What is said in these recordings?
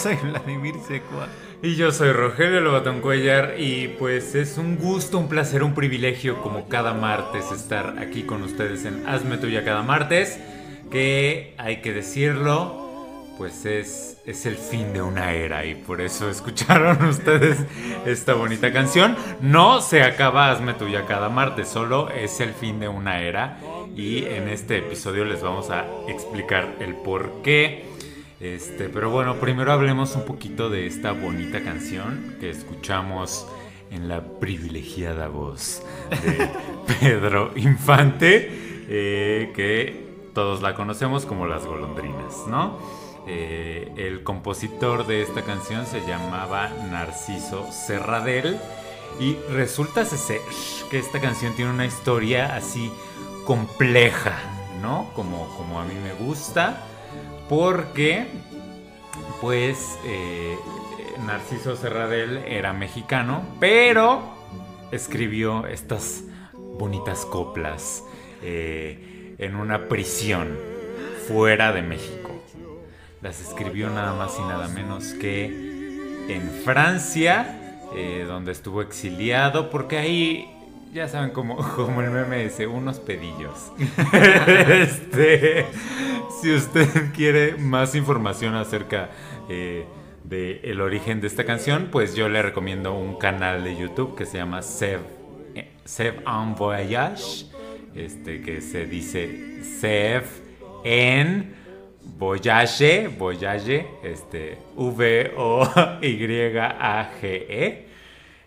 soy Vladimir Secua. Y yo soy Rogelio Lobatón Cuellar y pues es un gusto, un placer, un privilegio como cada martes estar aquí con ustedes en Hazme Tuya cada martes, que hay que decirlo, pues es, es el fin de una era y por eso escucharon ustedes esta bonita canción. No se acaba Hazme Tuya cada martes, solo es el fin de una era y en este episodio les vamos a explicar el por qué. Este, pero bueno, primero hablemos un poquito de esta bonita canción que escuchamos en la privilegiada voz de Pedro Infante, eh, que todos la conocemos como Las Golondrinas, ¿no? Eh, el compositor de esta canción se llamaba Narciso Serradel y resulta ser que esta canción tiene una historia así compleja, ¿no? Como, como a mí me gusta porque pues eh, Narciso Serradel era mexicano, pero escribió estas bonitas coplas eh, en una prisión fuera de México. Las escribió nada más y nada menos que en Francia, eh, donde estuvo exiliado, porque ahí ya saben como, como el meme dice, unos pedillos. este, si usted quiere más información acerca eh, del el origen de esta canción, pues yo le recomiendo un canal de YouTube que se llama Save, Save en Voyage, este, que se dice Save en Voyage, Voyage, este, V-O-Y-A-G-E.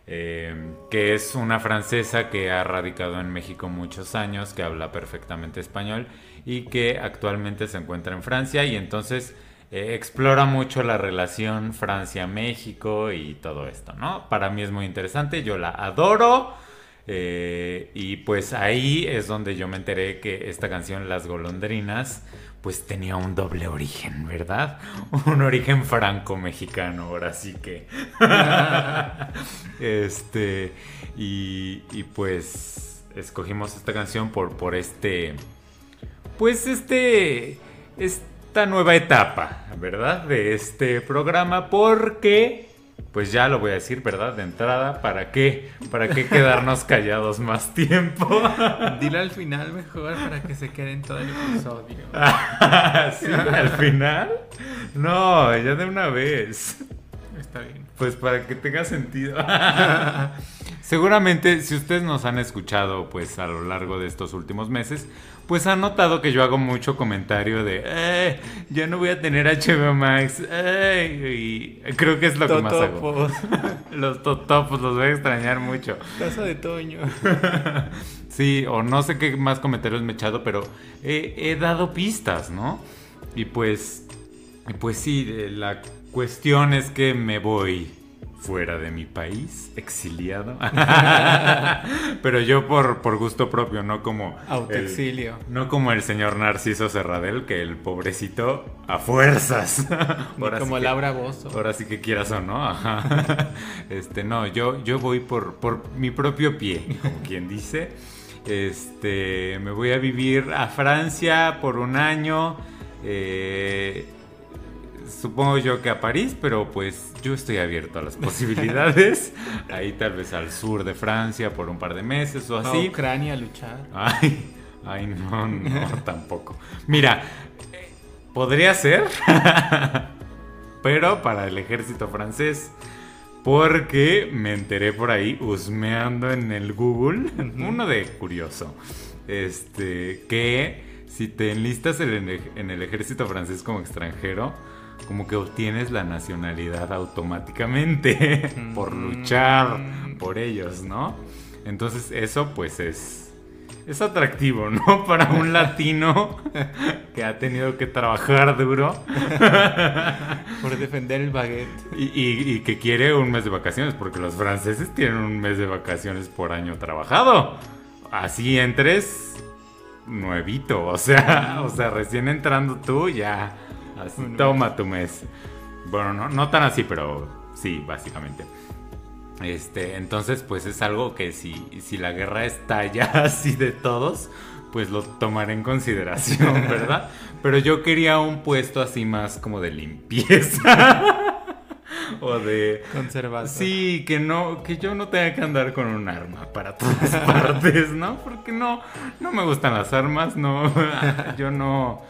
Eh, que es una francesa que ha radicado en México muchos años, que habla perfectamente español y que actualmente se encuentra en Francia y entonces eh, explora mucho la relación Francia-México y todo esto, ¿no? Para mí es muy interesante, yo la adoro. Eh, y pues ahí es donde yo me enteré que esta canción Las Golondrinas pues tenía un doble origen, ¿verdad? Un origen franco-mexicano, ahora sí que. este, y, y, pues escogimos esta canción por, por este, pues este, esta nueva etapa, ¿verdad? De este programa, porque pues ya lo voy a decir, ¿verdad? De entrada, ¿para qué? ¿Para qué quedarnos callados más tiempo? Dile al final mejor para que se quede en todo el episodio. ¿Sí? ¿Al final? No, ya de una vez. Está bien. Pues para que tenga sentido. Seguramente, si ustedes nos han escuchado, pues a lo largo de estos últimos meses, pues han notado que yo hago mucho comentario de, eh, ya no voy a tener HBO Max, y creo que es lo que más hago. los totopos los voy a extrañar mucho. Casa de Toño. sí, o no sé qué más comentarios me he echado, pero he, he dado pistas, ¿no? Y pues, pues sí, la cuestión es que me voy fuera de mi país, exiliado. Pero yo por, por gusto propio, no como... Autoexilio. El, no como el señor Narciso Serradel, que el pobrecito a fuerzas. Ahora como sí Laura Bozo. Ahora sí que quieras o no. Ajá. Este, no, yo, yo voy por, por mi propio pie, como quien dice. Este, me voy a vivir a Francia por un año. Eh, supongo yo que a París, pero pues yo estoy abierto a las posibilidades. Ahí tal vez al sur de Francia por un par de meses o así. A Ucrania a luchar. Ay, ay no, no, tampoco. Mira, podría ser, pero para el ejército francés. Porque me enteré por ahí, husmeando en el Google, uno de curioso, este, que si te enlistas en el ejército francés como extranjero, como que obtienes la nacionalidad automáticamente por luchar, por ellos, ¿no? Entonces eso pues es es atractivo, ¿no? Para un latino que ha tenido que trabajar duro Por defender el baguette. y, y- y que quiere un mes de vacaciones, porque los franceses tienen un mes de vacaciones por año trabajado. Así entres nuevito, o sea, o sea, recién entrando tú ya, así toma tu mes. Bueno, no, no tan así, pero sí, básicamente. Este, entonces, pues es algo que si, si la guerra estalla así de todos, pues lo tomaré en consideración, ¿verdad? Pero yo quería un puesto así más como de limpieza. o de. Conservado. Sí, que no, que yo no tenga que andar con un arma para todas partes, ¿no? Porque no, no me gustan las armas, no, yo no,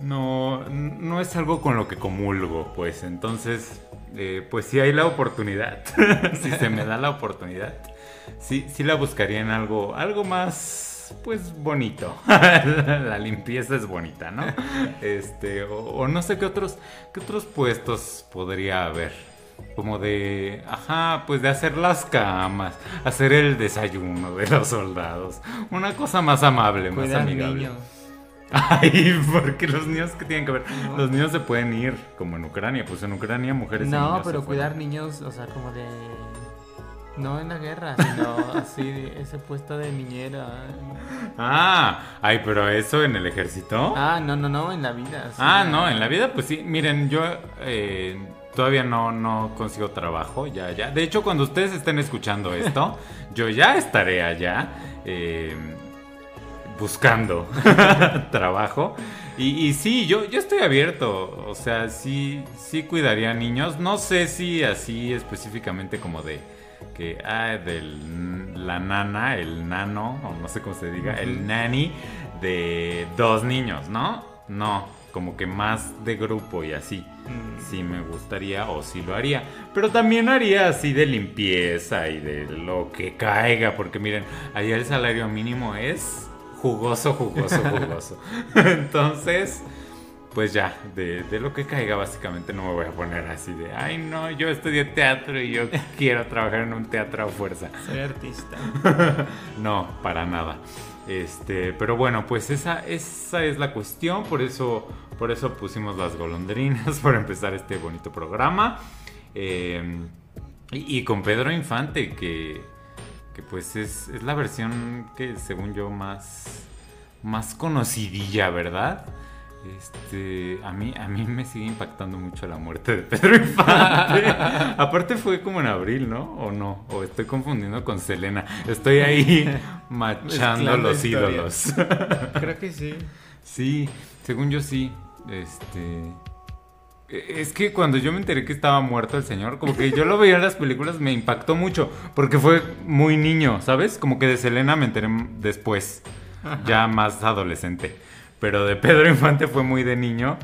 no, no es algo con lo que comulgo, pues. Entonces, eh, pues si hay la oportunidad, si se me da la oportunidad, sí, sí la buscaría en algo, algo más, pues bonito. la limpieza es bonita, ¿no? Este, o, o no sé qué otros, qué otros puestos podría haber. Como de, ajá, pues de hacer las camas, hacer el desayuno de los soldados. Una cosa más amable, más Cuidar amigable. niños. Ay, porque los niños que tienen que ver. No. Los niños se pueden ir, como en Ucrania. Pues en Ucrania mujeres y No, pero cuidar niños, o sea, como de... No en la guerra, sino así, de ese puesto de niñera. Ah, ay, pero eso en el ejército. Ah, no, no, no, en la vida. sí. Ah, no, en la vida, pues sí. Miren, yo eh, todavía no, no consigo trabajo, ya, ya. De hecho, cuando ustedes estén escuchando esto, yo ya estaré allá eh, buscando trabajo. Y, y sí, yo, yo estoy abierto. O sea, sí, sí cuidaría niños. No sé si así específicamente como de que, ah, del la nana, el nano, o no sé cómo se diga, el nanny de dos niños, ¿no? No, como que más de grupo y así. Mm. Sí me gustaría o sí lo haría. Pero también haría así de limpieza y de lo que caiga. Porque miren, allá el salario mínimo es jugoso, jugoso, jugoso. Entonces, pues ya, de, de lo que caiga básicamente no me voy a poner así de, ay no, yo estudié teatro y yo quiero trabajar en un teatro a fuerza. Soy artista. No, para nada. Este, pero bueno, pues esa, esa es la cuestión, por eso, por eso pusimos las golondrinas para empezar este bonito programa. Eh, y, y con Pedro Infante, que, que pues es, es la versión que según yo más, más conocidilla, ¿verdad? Este, a mí, a mí me sigue impactando mucho la muerte de Pedro Infante. Aparte fue como en abril, ¿no? ¿O no? O estoy confundiendo con Selena. Estoy ahí machando los ídolos. Creo que sí. Sí, según yo sí. Este. Es que cuando yo me enteré que estaba muerto el señor, como que yo lo veía en las películas, me impactó mucho. Porque fue muy niño, ¿sabes? Como que de Selena me enteré después, ya más adolescente. Pero de Pedro Infante fue muy de niño.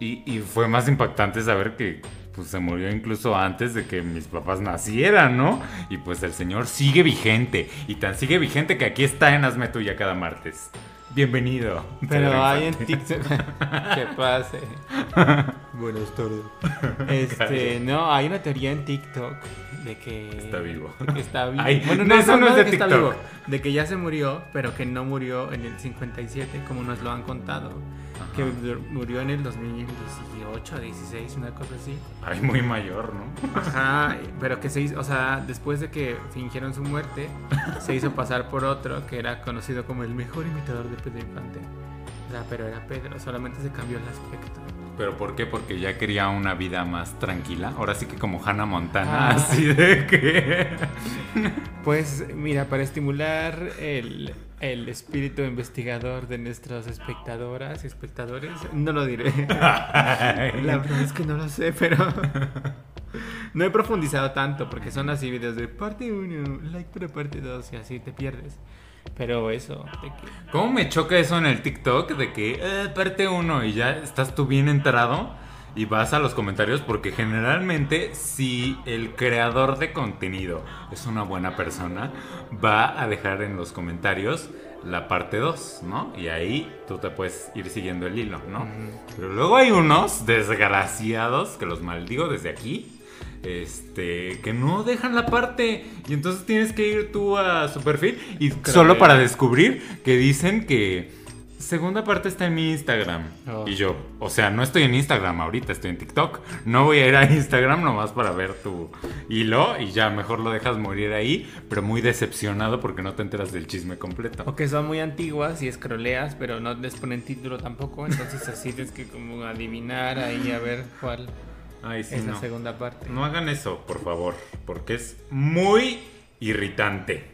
Y, y fue más impactante saber que pues, se murió incluso antes de que mis papás nacieran, ¿no? Y pues el señor sigue vigente. Y tan sigue vigente que aquí está en Hazme Tuya cada martes. Bienvenido. Pero hay en. TikTok. que pase. Buenas tardes. Este, no, hay una teoría en TikTok de que. Está vivo. de que está vivo. Ay, bueno, no, no, eso no es de que está TikTok. vivo, De que ya se murió, pero que no murió en el 57, como nos lo han contado. Que murió en el 2018, 16, una cosa así. Ay, muy mayor, ¿no? Ajá, pero que se hizo, o sea, después de que fingieron su muerte, se hizo pasar por otro que era conocido como el mejor imitador de Pedro Infante. O sea, pero era Pedro, solamente se cambió el aspecto. ¿Pero por qué? Porque ya quería una vida más tranquila. Ahora sí que como Hannah Montana, Ah. así de que... Pues mira, para estimular el, el espíritu investigador de nuestras espectadoras y espectadores, no lo diré. La verdad es que no lo sé, pero no he profundizado tanto porque son así videos de parte 1, like para parte 2 y así te pierdes. Pero eso, que... ¿Cómo me choca eso en el TikTok? De que eh, parte uno y ya estás tú bien enterado y vas a los comentarios porque generalmente si el creador de contenido es una buena persona, va a dejar en los comentarios la parte 2, ¿no? Y ahí tú te puedes ir siguiendo el hilo, ¿no? Pero luego hay unos desgraciados, que los maldigo desde aquí, este, que no dejan la parte. Y entonces tienes que ir tú a su perfil y solo para descubrir que dicen que segunda parte está en mi Instagram. Oh. Y yo, o sea, no estoy en Instagram ahorita, estoy en TikTok. No voy a ir a Instagram nomás para ver tu hilo y ya mejor lo dejas morir ahí, pero muy decepcionado porque no te enteras del chisme completo. O que son muy antiguas y escroleas, pero no les ponen título tampoco. Entonces así tienes que como adivinar ahí a ver cuál Ay, sí, es la segunda parte. No hagan eso, por favor, porque es muy irritante.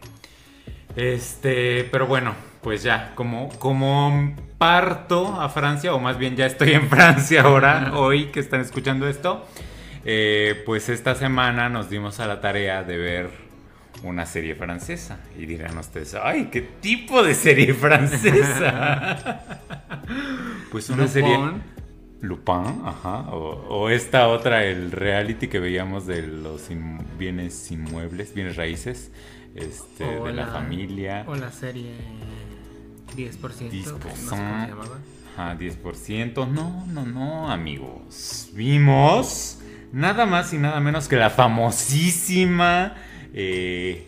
Este, pero bueno, pues ya, como, como parto a Francia, o más bien ya estoy en Francia ahora, hoy que están escuchando esto, eh, pues esta semana nos dimos a la tarea de ver una serie francesa. Y dirán ustedes, ay, ¿qué tipo de serie francesa? pues una Lupin. serie... Lupin, ajá. O, o esta otra, el reality que veíamos de los in- bienes inmuebles, bienes raíces, este, O de la, familia. O la serie 10%. que no sé cómo se 10%. llamaba. Ajá, 10%. No, no, no, amigos. Vimos nada más y nada menos que la famosísima, eh,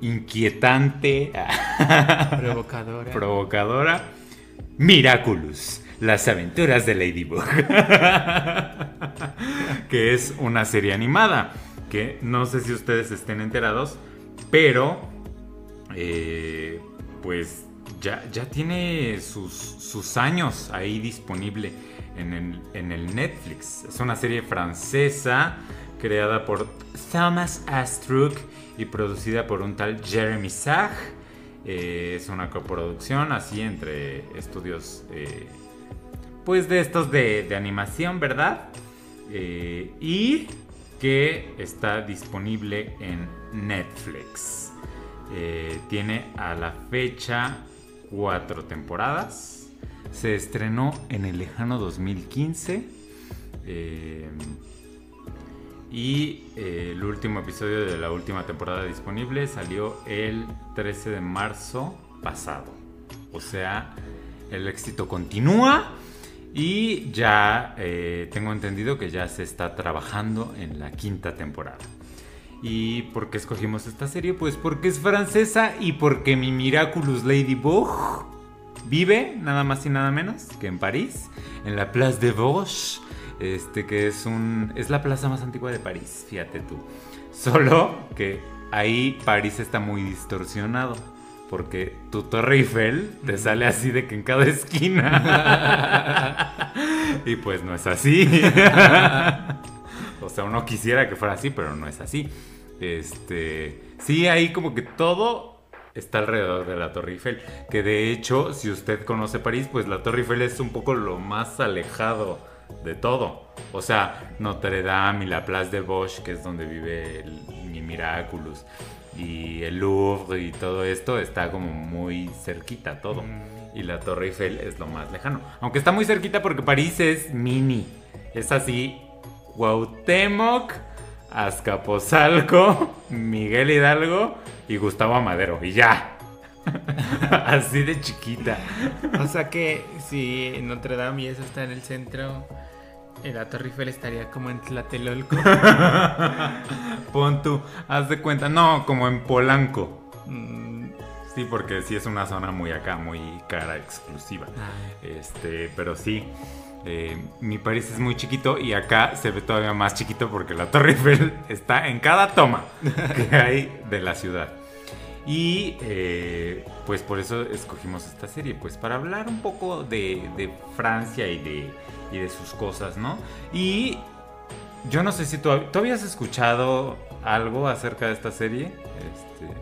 inquietante, Provocadora. provocadora, Miraculous. Las aventuras de Ladybug. que es una serie animada. Que no sé si ustedes estén enterados. Pero. eh, pues ya, ya tiene sus, sus años ahí disponible en el, en el Netflix. Es una serie francesa creada por Thomas Astruc y producida por un tal Jeremy Sach. Eh, es una coproducción así entre estudios eh, pues de estos de, de animación, ¿verdad? Eh, y que está disponible en Netflix. Eh, tiene a la fecha cuatro temporadas. Se estrenó en el lejano 2015. eh, y eh, el último episodio de la última temporada disponible salió el 13 de marzo pasado. O sea, el éxito continúa. Y ya eh, tengo entendido que ya se está trabajando en la quinta temporada. ¿Y por qué escogimos esta serie? Pues porque es francesa y porque mi Miraculous Ladybug vive nada más y nada menos que en París, en la Place de Vosges, este que es un es la plaza más antigua de París, fíjate tú. Solo que ahí París está muy distorsionado. Porque tu Torre Eiffel te sale así de que en cada esquina. y pues no es así. o sea, uno quisiera que fuera así, pero no es así. Este. Sí, ahí como que todo está alrededor de la Torre Eiffel. Que de hecho, si usted conoce París, pues la Torre Eiffel es un poco lo más alejado de todo. O sea, Notre Dame y la Place de Bosch, que es donde vive mi Miraculous, y el Louvre y todo esto está como muy cerquita todo. Y la Torre Eiffel es lo más lejano. Aunque está muy cerquita porque París es mini. Es así, Cuauhtémoc, Azcapotzalco, Miguel Hidalgo y Gustavo Amadero. Y ya. así de chiquita. O sea que si Notre Dame y eso está en el centro, eh, la Torre Eiffel estaría como en Tlatelolco. Pon tú, haz de cuenta. No, como en Polanco. Mm, Sí, porque sí es una zona muy acá, muy cara, exclusiva. ah, Este, pero sí. Eh, mi París es muy chiquito y acá se ve todavía más chiquito porque la Torre Eiffel está en cada toma que hay de la ciudad. Y eh, pues por eso escogimos esta serie, pues para hablar un poco de, de Francia y de, y de sus cosas, ¿no? Y yo no sé si tú, ¿tú habías escuchado algo acerca de esta serie, este,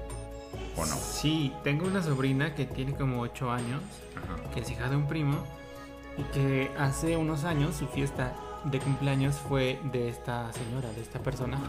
o no. Sí, tengo una sobrina que tiene como 8 años, Ajá. que es hija de un primo, y que hace unos años su fiesta de cumpleaños fue de esta señora, de esta persona.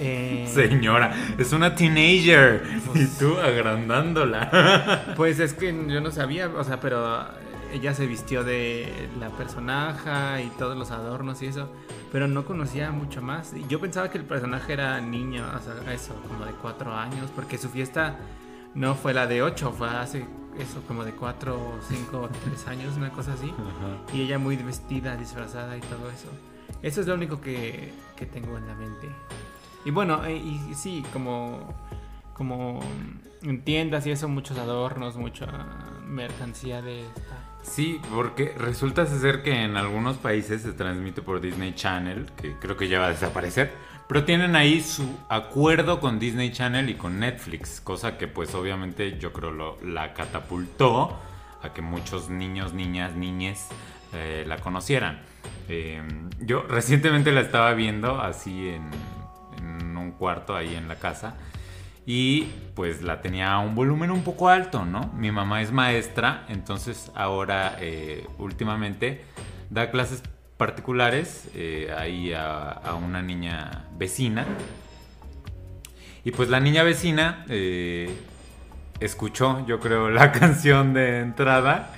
Eh, Señora, es una teenager. Pues- y tú agrandándola. Pues es que yo no sabía, o sea, pero ella se vistió de la personaje y todos los adornos y eso, pero no conocía mucho más. Yo pensaba que el personaje era niño, o sea, eso, como de cuatro años, porque su fiesta no fue la de ocho, fue hace eso, como de cuatro, cinco, tres años, una cosa así. Y ella muy vestida, disfrazada y todo eso. Eso es lo único que, que tengo en la mente. Y bueno, eh, y, y sí, como, como en tiendas y eso, muchos adornos, mucha mercancía de esta. Sí, porque resulta ser que en algunos países se transmite por Disney Channel, que creo que ya va a desaparecer, pero tienen ahí su acuerdo con Disney Channel y con Netflix, cosa que pues obviamente yo creo lo, la catapultó a que muchos niños, niñas, niñes eh, la conocieran. Eh, yo recientemente la estaba viendo así en, en un cuarto ahí en la casa y pues la tenía a un volumen un poco alto, ¿no? Mi mamá es maestra, entonces ahora eh, últimamente da clases particulares eh, ahí a, una niña vecina. Y pues la niña vecina eh, escuchó, yo creo, la canción de entrada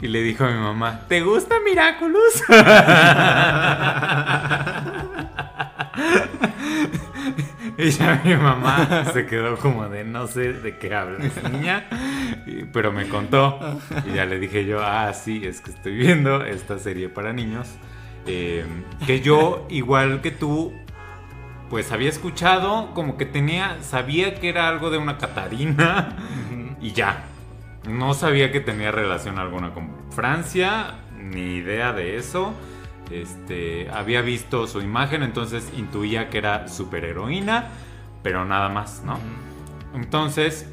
y le dijo a mi mamá, ¿te gusta Miraculous? Y ya mi mamá se quedó como de no sé de qué hablas, niña. Pero me contó. Y ya le dije yo, ah, sí, es que estoy viendo esta serie para niños. Eh, que yo, igual que tú, pues había escuchado, como que tenía, sabía que era algo de una Catarina. Y ya. No sabía que tenía relación alguna con Francia, ni idea de eso. Este, había visto su imagen, entonces intuía que era superheroína, pero nada más, ¿no? Entonces,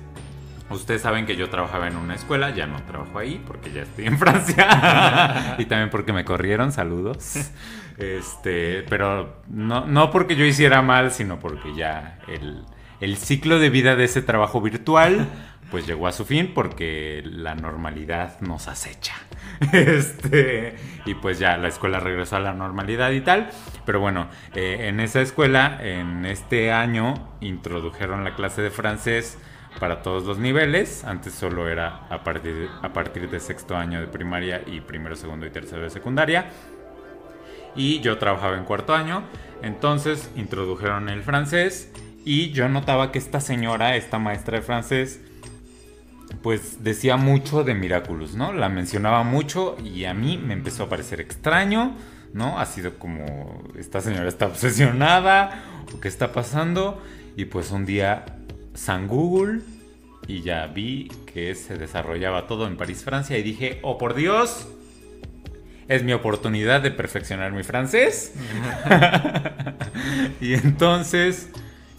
ustedes saben que yo trabajaba en una escuela, ya no trabajo ahí porque ya estoy en Francia. y también porque me corrieron, saludos. Este, pero no, no porque yo hiciera mal, sino porque ya el, el ciclo de vida de ese trabajo virtual pues llegó a su fin porque la normalidad nos acecha. Este, y pues ya la escuela regresó a la normalidad y tal. Pero bueno, eh, en esa escuela, en este año, introdujeron la clase de francés para todos los niveles. Antes solo era a partir, a de sexto año de primaria y primero, segundo y tercero de secundaria. Y yo trabajaba en cuarto año. Entonces introdujeron el francés. Y yo notaba que esta señora, esta maestra de francés, pues decía mucho de Miraculous, ¿no? La mencionaba mucho y a mí me empezó a parecer extraño, ¿no? Ha sido como, esta señora está obsesionada, o qué está pasando. Y pues un día, San Google, y ya vi que se desarrollaba todo en París, Francia, y dije, oh por Dios, es mi oportunidad de perfeccionar mi francés. y entonces,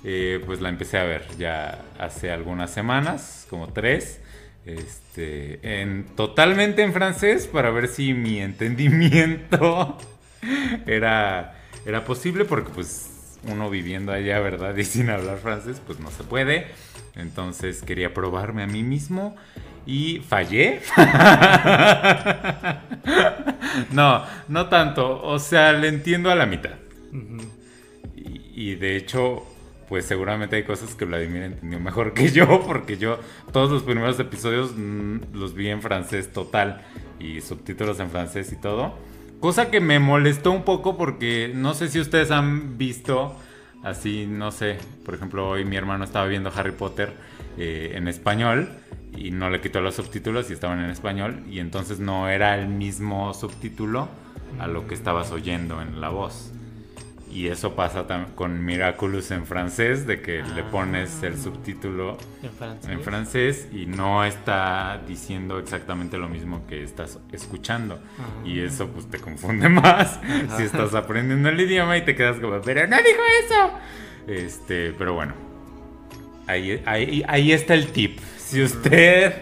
eh, pues la empecé a ver ya hace algunas semanas, como tres. Este, en, totalmente en francés para ver si mi entendimiento era, era posible, porque pues uno viviendo allá, ¿verdad? Y sin hablar francés, pues no se puede. Entonces quería probarme a mí mismo y fallé. no, no tanto. O sea, le entiendo a la mitad. Y de hecho, pues seguramente hay cosas que Vladimir entendió mejor que yo, porque yo todos los primeros episodios mm, los vi en francés total y subtítulos en francés y todo. Cosa que me molestó un poco porque no sé si ustedes han visto así, no sé, por ejemplo, hoy mi hermano estaba viendo Harry Potter eh, en español y no le quitó los subtítulos y estaban en español y entonces no era el mismo subtítulo a lo que estabas oyendo en la voz. Y eso pasa con Miraculous en francés, de que le pones el subtítulo En francés. en francés y no está diciendo exactamente lo mismo que estás escuchando. Ah. Y eso pues te confunde más si estás aprendiendo el idioma y te quedas como, pero no dijo eso. Este, pero bueno. Ahí, ahí, ahí está el tip. Si usted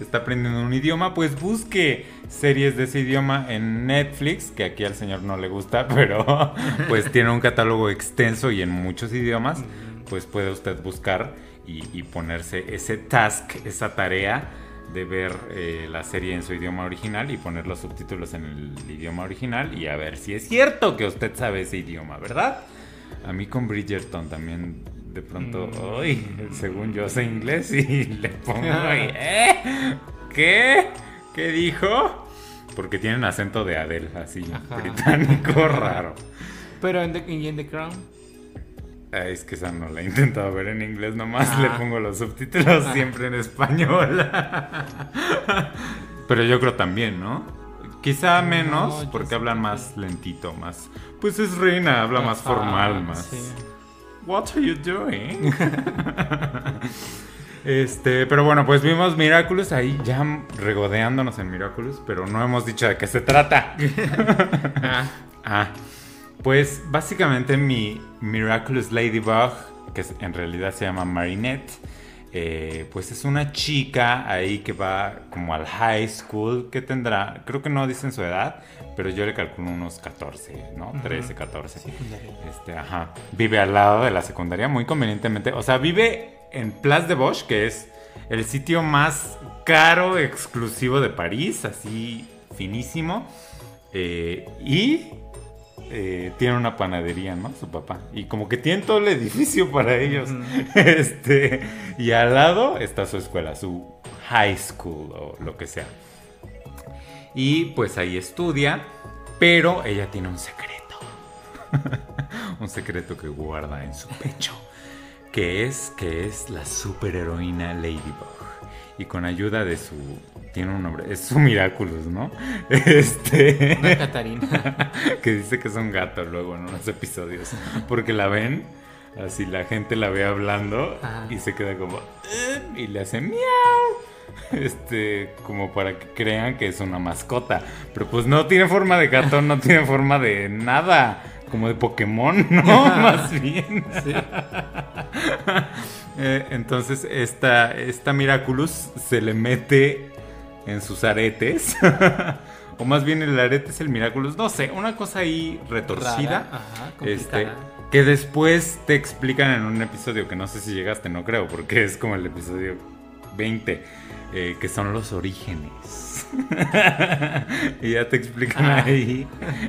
está aprendiendo un idioma, pues busque series de ese idioma en Netflix, que aquí al señor no le gusta, pero pues tiene un catálogo extenso y en muchos idiomas, pues puede usted buscar y, ponerse ese task, esa tarea de ver eh, la serie en su idioma original y poner los subtítulos en el idioma original y a ver si es cierto que usted sabe ese idioma, ¿verdad? A mí con Bridgerton también de pronto, Mm. uy, según yo sé inglés y le pongo ahí, ¿eh? ¿Qué? ¿Qué dijo? Porque tienen acento de Adele, así, Ajá. británico raro. Pero en The, y en The Crown. Ah, Es que esa no la he intentado ver en inglés, nomás Ah. le pongo los subtítulos Ah. siempre en español. Pero yo creo también, ¿no? Quizá menos, No, porque hablan más lentito, más. Pues es reina, habla más formal, más. sí. What are you doing? este, pero bueno, pues vimos Miraculous ahí ya regodeándonos en Miraculous, pero no hemos dicho de qué se trata. Ah, Ah, pues básicamente mi Miraculous Ladybug, que en realidad se llama Marinette, eh, pues es una chica ahí que va como al high school, que tendrá, creo que no dicen su edad, pero yo le calculo unos 14, ¿no? 13, 14. secundaria. Este, ajá. Vive al lado de la secundaria, muy convenientemente. O sea, vive en Place de Bosch, que es el sitio más caro, exclusivo de París, así finísimo. Eh, y eh, tiene una panadería, ¿no? Su papá. Y como que tiene todo el edificio para ellos. Este, y al lado está su escuela, su high school o lo que sea. Y pues ahí estudia, pero ella tiene un secreto. un secreto que guarda en su pecho. Que es que es la superheroína Ladybug. Y con ayuda de su. Tiene un nombre. Es su Miraculous, ¿no? Este. Una Catarina. que dice que es un gato luego en unos episodios. Porque la ven, así la gente la ve hablando Ajá. y se queda como. "Eh", y le hace miau. Este, como para que crean que es una mascota. Pero pues no tiene forma de gato, no tiene forma de nada. Como de Pokémon, ¿no? Más bien. Sí. Eh, entonces, esta, esta Miraculous se le mete en sus aretes. o más bien el arete es el Miraculous. No sé, una cosa ahí retorcida. Rara, ajá, este, que después te explican en un episodio que no sé si llegaste, no creo, porque es como el episodio 20, eh, que son los orígenes. y ya te explican Ah. ahí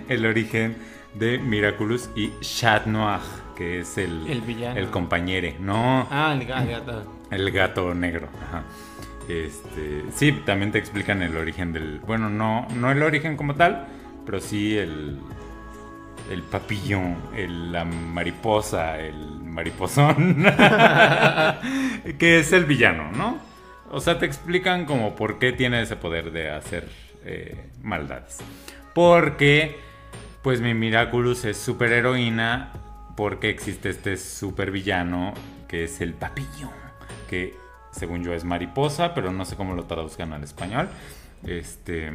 el origen de Miraculous y Chat Noir, que es el, El villano. el compañero, no Ah, el gato. el gato negro. ajá. Este, sí, también te explican el origen del, bueno, no, no el origen como tal, pero sí el, el papillón, el- la mariposa, el mariposón, que es el villano, ¿no? O sea, te explican como por qué tiene ese poder de hacer eh, maldades. Porque, pues mi Miraculous es superheroína porque existe este supervillano que es el papillón, que según yo es mariposa, pero no sé cómo lo traduzcan al español. Este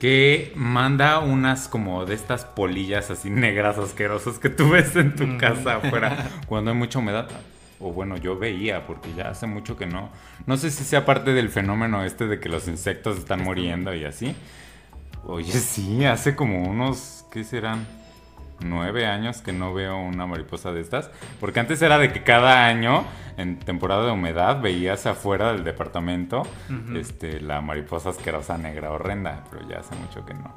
que manda unas como de estas polillas así negras asquerosas que tú ves en tu casa afuera cuando hay mucha humedad. O bueno, yo veía, porque ya hace mucho que no. No sé si sea parte del fenómeno este de que los insectos están muriendo y así. Oye, sí, hace como unos, ¿qué serán? Nueve años que no veo una mariposa de estas. Porque antes era de que cada año, en temporada de humedad, veías afuera del departamento este, la mariposa asquerosa negra horrenda. Pero ya hace mucho que no.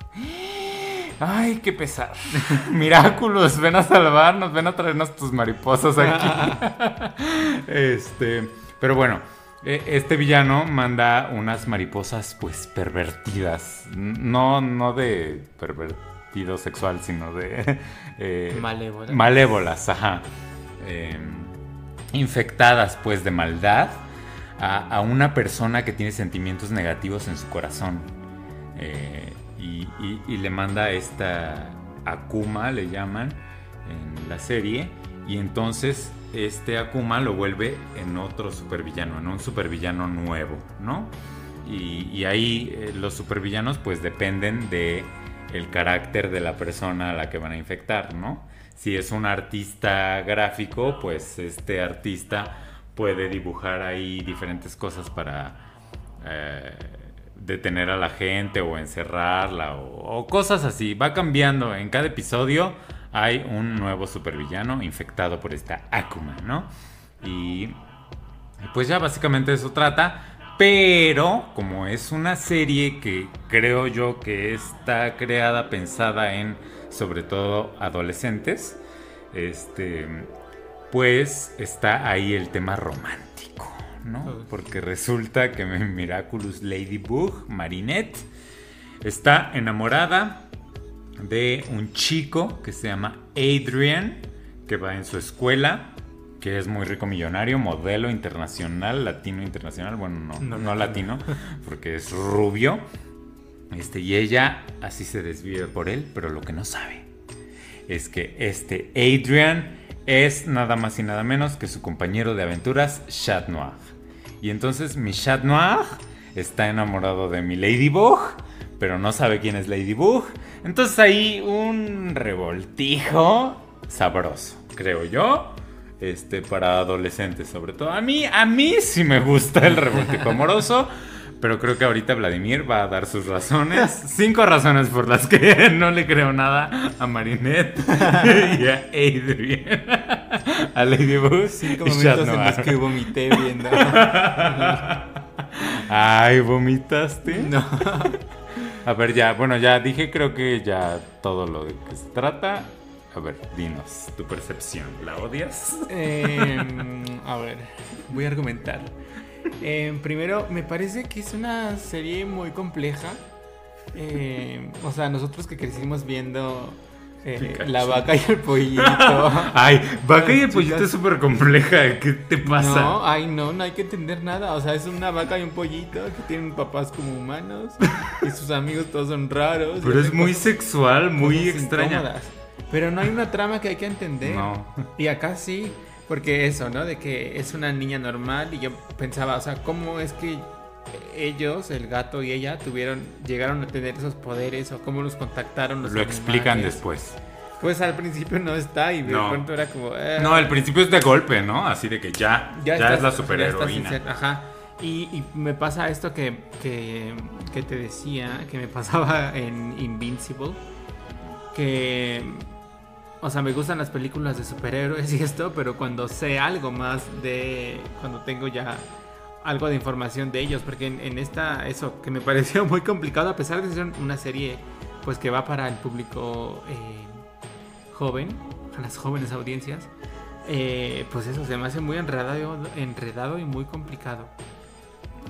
Ay, qué pesar. Miraculous, ven a salvarnos, ven a traernos tus mariposas aquí. este, pero bueno, e- este villano manda unas mariposas pues pervertidas. No, no de pervertido sexual, sino de eh, Malévola. malévolas, ajá. Eh, infectadas pues de maldad a, a una persona que tiene sentimientos negativos en su corazón. Eh, y, le manda esta Akuma, le llaman en la serie. Y entonces este Akuma lo vuelve en otro supervillano, en un supervillano nuevo, ¿no? Y, y ahí eh, los supervillanos pues dependen de el carácter de la persona a la que van a infectar, ¿no? Si es un artista gráfico, pues este artista puede dibujar ahí diferentes cosas para eh, detener a la gente o encerrarla o, cosas así. Va cambiando. En cada episodio hay un nuevo supervillano infectado por esta Akuma, ¿no? Y, y pues ya básicamente eso trata. Pero como es una serie que creo yo que está creada, pensada en sobre todo adolescentes, este, pues está ahí el tema romántico, Porque resulta que mi Miraculous Ladybug, Marinette, está enamorada de un chico que se llama Adrian, que va en su escuela, que es muy rico millonario, modelo internacional, latino internacional, bueno, no, No no, latino, porque es rubio. Este, y ella así se desvive por él, pero lo que no sabe es que este Adrian es nada más y nada menos que su compañero de aventuras, Chat Noir. Y entonces mi Chat Noir está enamorado de mi Ladybug, pero no sabe quién es Ladybug. Entonces hay un revoltijo sabroso, creo yo. Este, para adolescentes, sobre todo. A mí, a mí sí me gusta el revoltijo amoroso. Pero creo que ahorita Vladimir va a dar sus razones. Cinco razones por las que no le creo nada a Marinette y a Adrian. A Ladybug. Cinco y momentos en los que vomité viendo. Ay, ¿vomitaste? No. A ver, ya, bueno, ya dije creo que ya todo lo de que se trata. A ver, dinos tu percepción. ¿La odias? Em, a ver, voy a argumentar. Em, primero, me parece que es una serie muy compleja. Em, o sea, nosotros que crecimos viendo eh. La vaca y el pollito. Ay, Vaca y el pollito es súper compleja. ¿Qué te pasa? No, ay, no, no hay que entender nada. O sea, es una vaca y un pollito que tienen papás como humanos y sus amigos todos son raros. Pero es muy sexual, muy extraña. incómodas. Pero no hay una trama que hay que entender. No. Y acá sí, porque eso, ¿no? De que es una niña normal y yo pensaba, o sea, ¿cómo es que ellos, el gato y ella, tuvieron, llegaron a tener esos poderes o cómo los contactaron los Lo explican después. Pues al principio no está y de No. pronto era como... eh, No, al principio es de golpe, ¿no? Así de que ya, ya, estás- es la superheroína. inser- Ajá. Y, y me pasa esto que, que, que te decía, que me pasaba en Invincible. Que. O sea, me gustan las películas de superhéroes y esto, pero cuando sé algo más de. Cuando tengo ya algo de información de ellos, porque en, esta, eso, que me pareció muy complicado, a pesar de ser una serie, pues que va para el público eh, joven, a las jóvenes audiencias, eh, pues eso, se me hace muy enredado, enredado y muy complicado.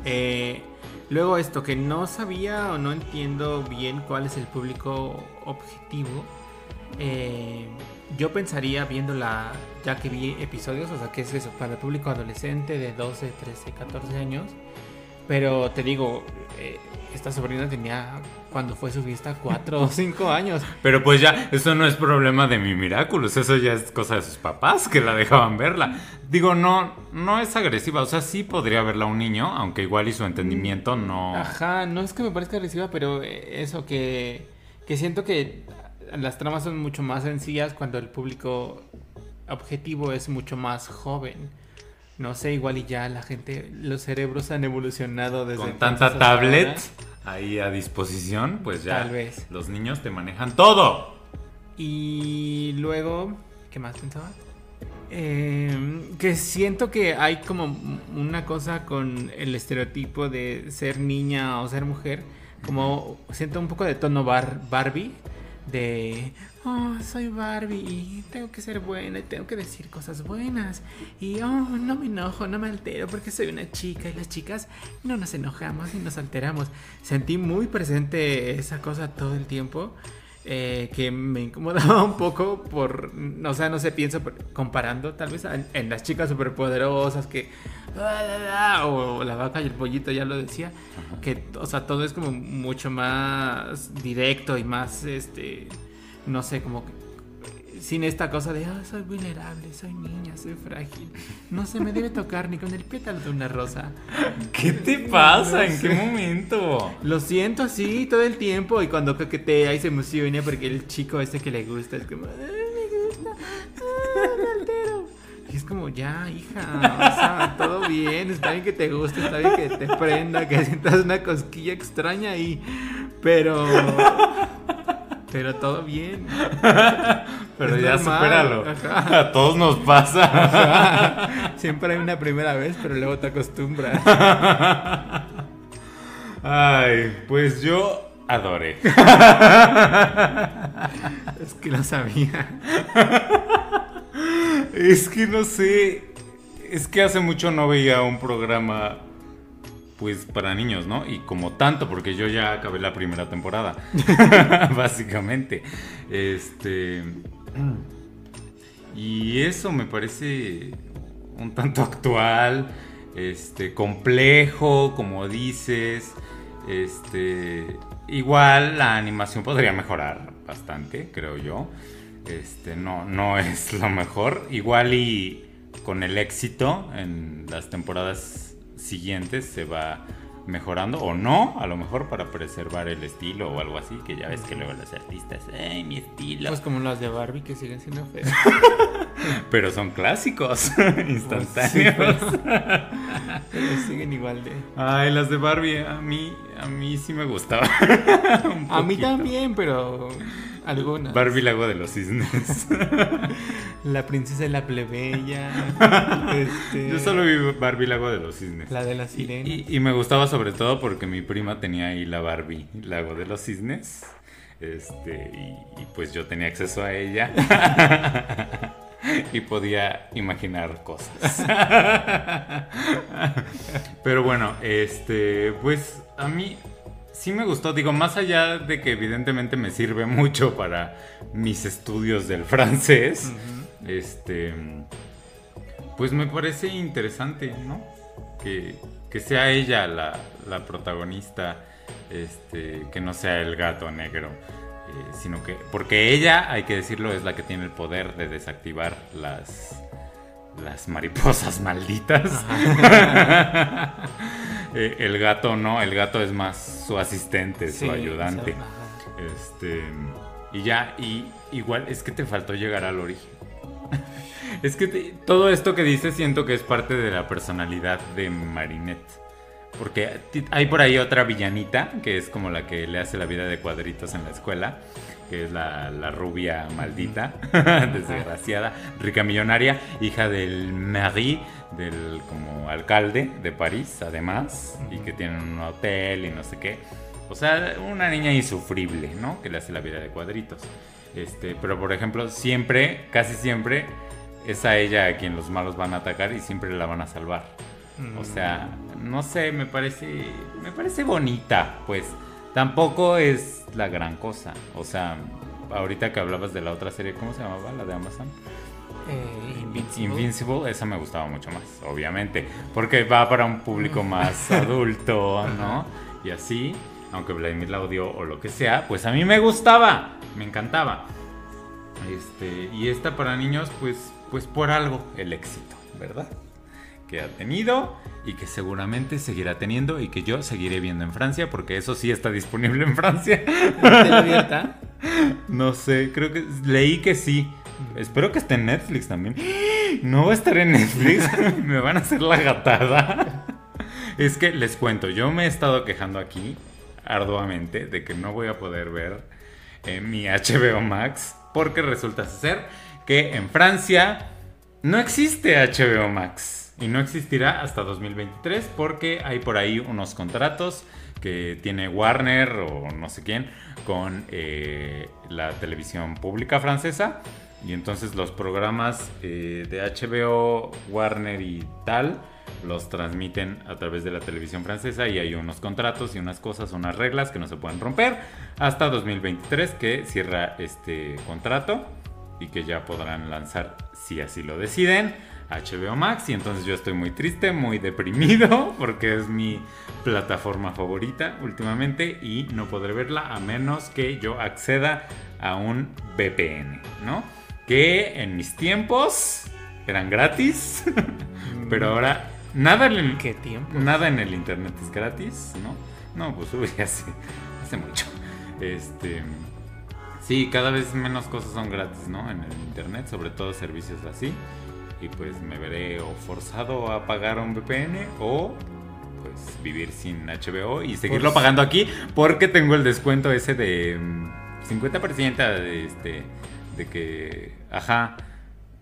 Eh, luego esto, que no sabía o no entiendo bien cuál es el público objetivo. Eh, yo pensaría viéndola, ya que vi episodios, o sea, que es eso, para el público adolescente de 12, 13, 14 años. Pero te digo, eh, esta sobrina tenía, cuando fue su vista, 4 o 5 años. Pero pues ya, eso no es problema de mi Miraculous, eso ya es cosa de sus papás que la dejaban verla. Digo, no, no es agresiva, o sea, sí podría verla un niño, aunque igual y su entendimiento no... Ajá, no es que me parezca agresiva, pero eso que, que siento que las tramas son mucho más sencillas cuando el público objetivo es mucho más joven. No sé, igual y ya la gente, los cerebros han evolucionado desde Con tanta tablet ahora. ahí a disposición, pues ya Tal vez. los niños te manejan todo. Y luego, ¿qué más pensaba? Eh, que siento que hay como una cosa con el estereotipo de ser niña o ser mujer, como siento un poco de tono bar Barbie, de, oh, soy Barbie y tengo que ser buena y tengo que decir cosas buenas y, oh, no me enojo, no me altero porque soy una chica y las chicas no nos enojamos y nos alteramos. Sentí muy presente esa cosa todo el tiempo eh, que me incomodaba un poco por, o sea, no sé, pienso comparando tal vez en, en las chicas superpoderosas que, o la vaca y el pollito, ya lo decía, que, o sea, todo es como mucho más directo y más, este, no sé, como que sin esta cosa de, "Ah, soy vulnerable, soy niña, soy frágil, no se me debe tocar ni con el pétalo de una rosa. ¿Qué te pasa? ¿En qué momento? Lo siento así todo el tiempo y cuando coquetea y se emociona porque el chico este que le gusta es como, "Ay, me gusta, ah, me altero". Y es como, ya, hija, o sea, todo bien, está bien que te guste, está bien que te prenda, que sientas una cosquilla extraña ahí, pero... Pero todo bien. Pero Es ya normal, supéralo. ajá. A todos nos pasa. Siempre hay una primera vez, pero luego te acostumbras. Ay, pues yo adoré. Es que lo sabía. Es que no sé. Es que hace mucho no veía un programa. Pues para niños, ¿no? Y como tanto, porque yo ya acabé la primera temporada. Básicamente. Este. Y eso me parece un tanto actual. Este. complejo, como dices. Este, igual la animación podría mejorar bastante, creo yo. Este, no, no es lo mejor. Igual y con el éxito en las temporadas siguientes se va mejorando o no, a lo mejor para preservar el estilo o algo así, que ya ves que luego los artistas, ¡ay, mi estilo! Pues como las de Barbie que siguen siendo feas. Pero son clásicos, Pues instantáneos. Pero siguen igual de. Ay, las de Barbie, a mí, a mí sí me gustaban. A mí también, pero algunas. Barbie Lago de los Cisnes. La princesa y la plebeya. este, Yo solo vi Barbie Lago de los Cisnes. La de la Y, sirena. y- y me gustaba sobre todo porque mi prima tenía ahí la Barbie Lago de los Cisnes. Este, y, y pues yo tenía acceso a ella. y podía imaginar cosas. Pero bueno, este, pues a mí sí me gustó. Digo, más allá de que evidentemente me sirve mucho para mis estudios del francés. Este. Pues me parece interesante, ¿no? Que, que sea ella la, la protagonista, este, que no sea el gato negro, eh, sino que. Porque ella, hay que decirlo, es la que tiene el poder de desactivar las. Las mariposas malditas. Eh, el gato no, el gato es más su asistente, Sí, su ayudante. Este. Y ya, y igual es que te faltó llegar al origen. es que te- todo esto que dices siento que es parte de la personalidad de Marinette. Porque hay por ahí otra villanita, que es como la que le hace la vida de cuadritos en la escuela, que es la, la rubia maldita, desgraciada, rica millonaria, hija del mari, del como alcalde de París, además, y que tienen un hotel y no sé qué. O sea, una niña insufrible, ¿no? Que le hace la vida de cuadritos. Este, pero por ejemplo, siempre, casi siempre, es a ella a quien los malos van a atacar y siempre la van a salvar. O sea, no sé, me parece, me parece bonita, pues. Tampoco es la gran cosa. O sea, ahorita que hablabas de la otra serie, ¿cómo se llamaba? La de Amazon. eh, Invincible. Invincible, esa me gustaba mucho más, obviamente. Porque va para un público más adulto, ¿no? Y así, aunque Vladimir la odió o lo que sea, pues a mí me gustaba, me encantaba. Este, y esta para niños, pues, pues por algo el éxito, ¿verdad? Que ha tenido y que seguramente seguirá teniendo y que yo seguiré viendo en Francia, porque eso sí está disponible en Francia. No sé, creo que leí que sí. Espero que esté en Netflix también. No va a estar en Netflix. me van a hacer la gatada. es que les cuento, yo me he estado quejando aquí arduamente de que no voy a poder ver eh, mi HBO Max porque resulta ser que en Francia no existe HBO Max y no existirá hasta 2023 porque hay por ahí unos contratos que tiene Warner o no sé quién con eh, la televisión pública francesa. Y entonces los programas eh, de HBO, Warner y tal los transmiten a través de la televisión francesa y hay unos contratos y unas cosas, unas reglas que no se pueden romper hasta 2023 que cierra este contrato y que ya podrán lanzar si así lo deciden HBO Max y entonces yo estoy muy triste, muy deprimido porque es mi plataforma favorita últimamente y no podré verla a menos que yo acceda a un VPN, ¿no? Que en mis tiempos eran gratis, pero ahora nada en el, ¿Qué tiempo? nada en el internet es gratis, ¿no? No, pues uy, hace, hace mucho. Este, sí, cada vez menos cosas son gratis, ¿no? En el internet, sobre todo servicios así. Y pues me veré o forzado a pagar un VPN o pues vivir sin HBO y seguirlo Pues- pagando aquí porque tengo el descuento ese de mm, 50% de este de que ajá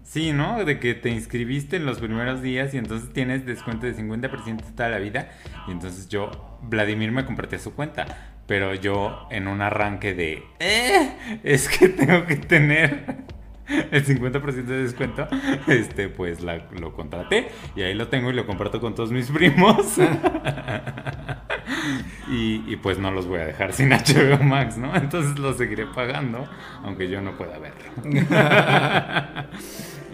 Sí, ¿no? De que te inscribiste en los primeros días y entonces tienes descuento de 50% toda la vida. Y entonces yo, Vladimir me compartía su cuenta. Pero yo en un arranque de, "Eh, es que tengo que tener el 50% de descuento, este, pues lo contraté. Y ahí lo tengo y lo comparto con todos mis primos. y, y pues no los voy a dejar sin HBO Max, ¿no? Entonces lo seguiré pagando, aunque yo no pueda verlo.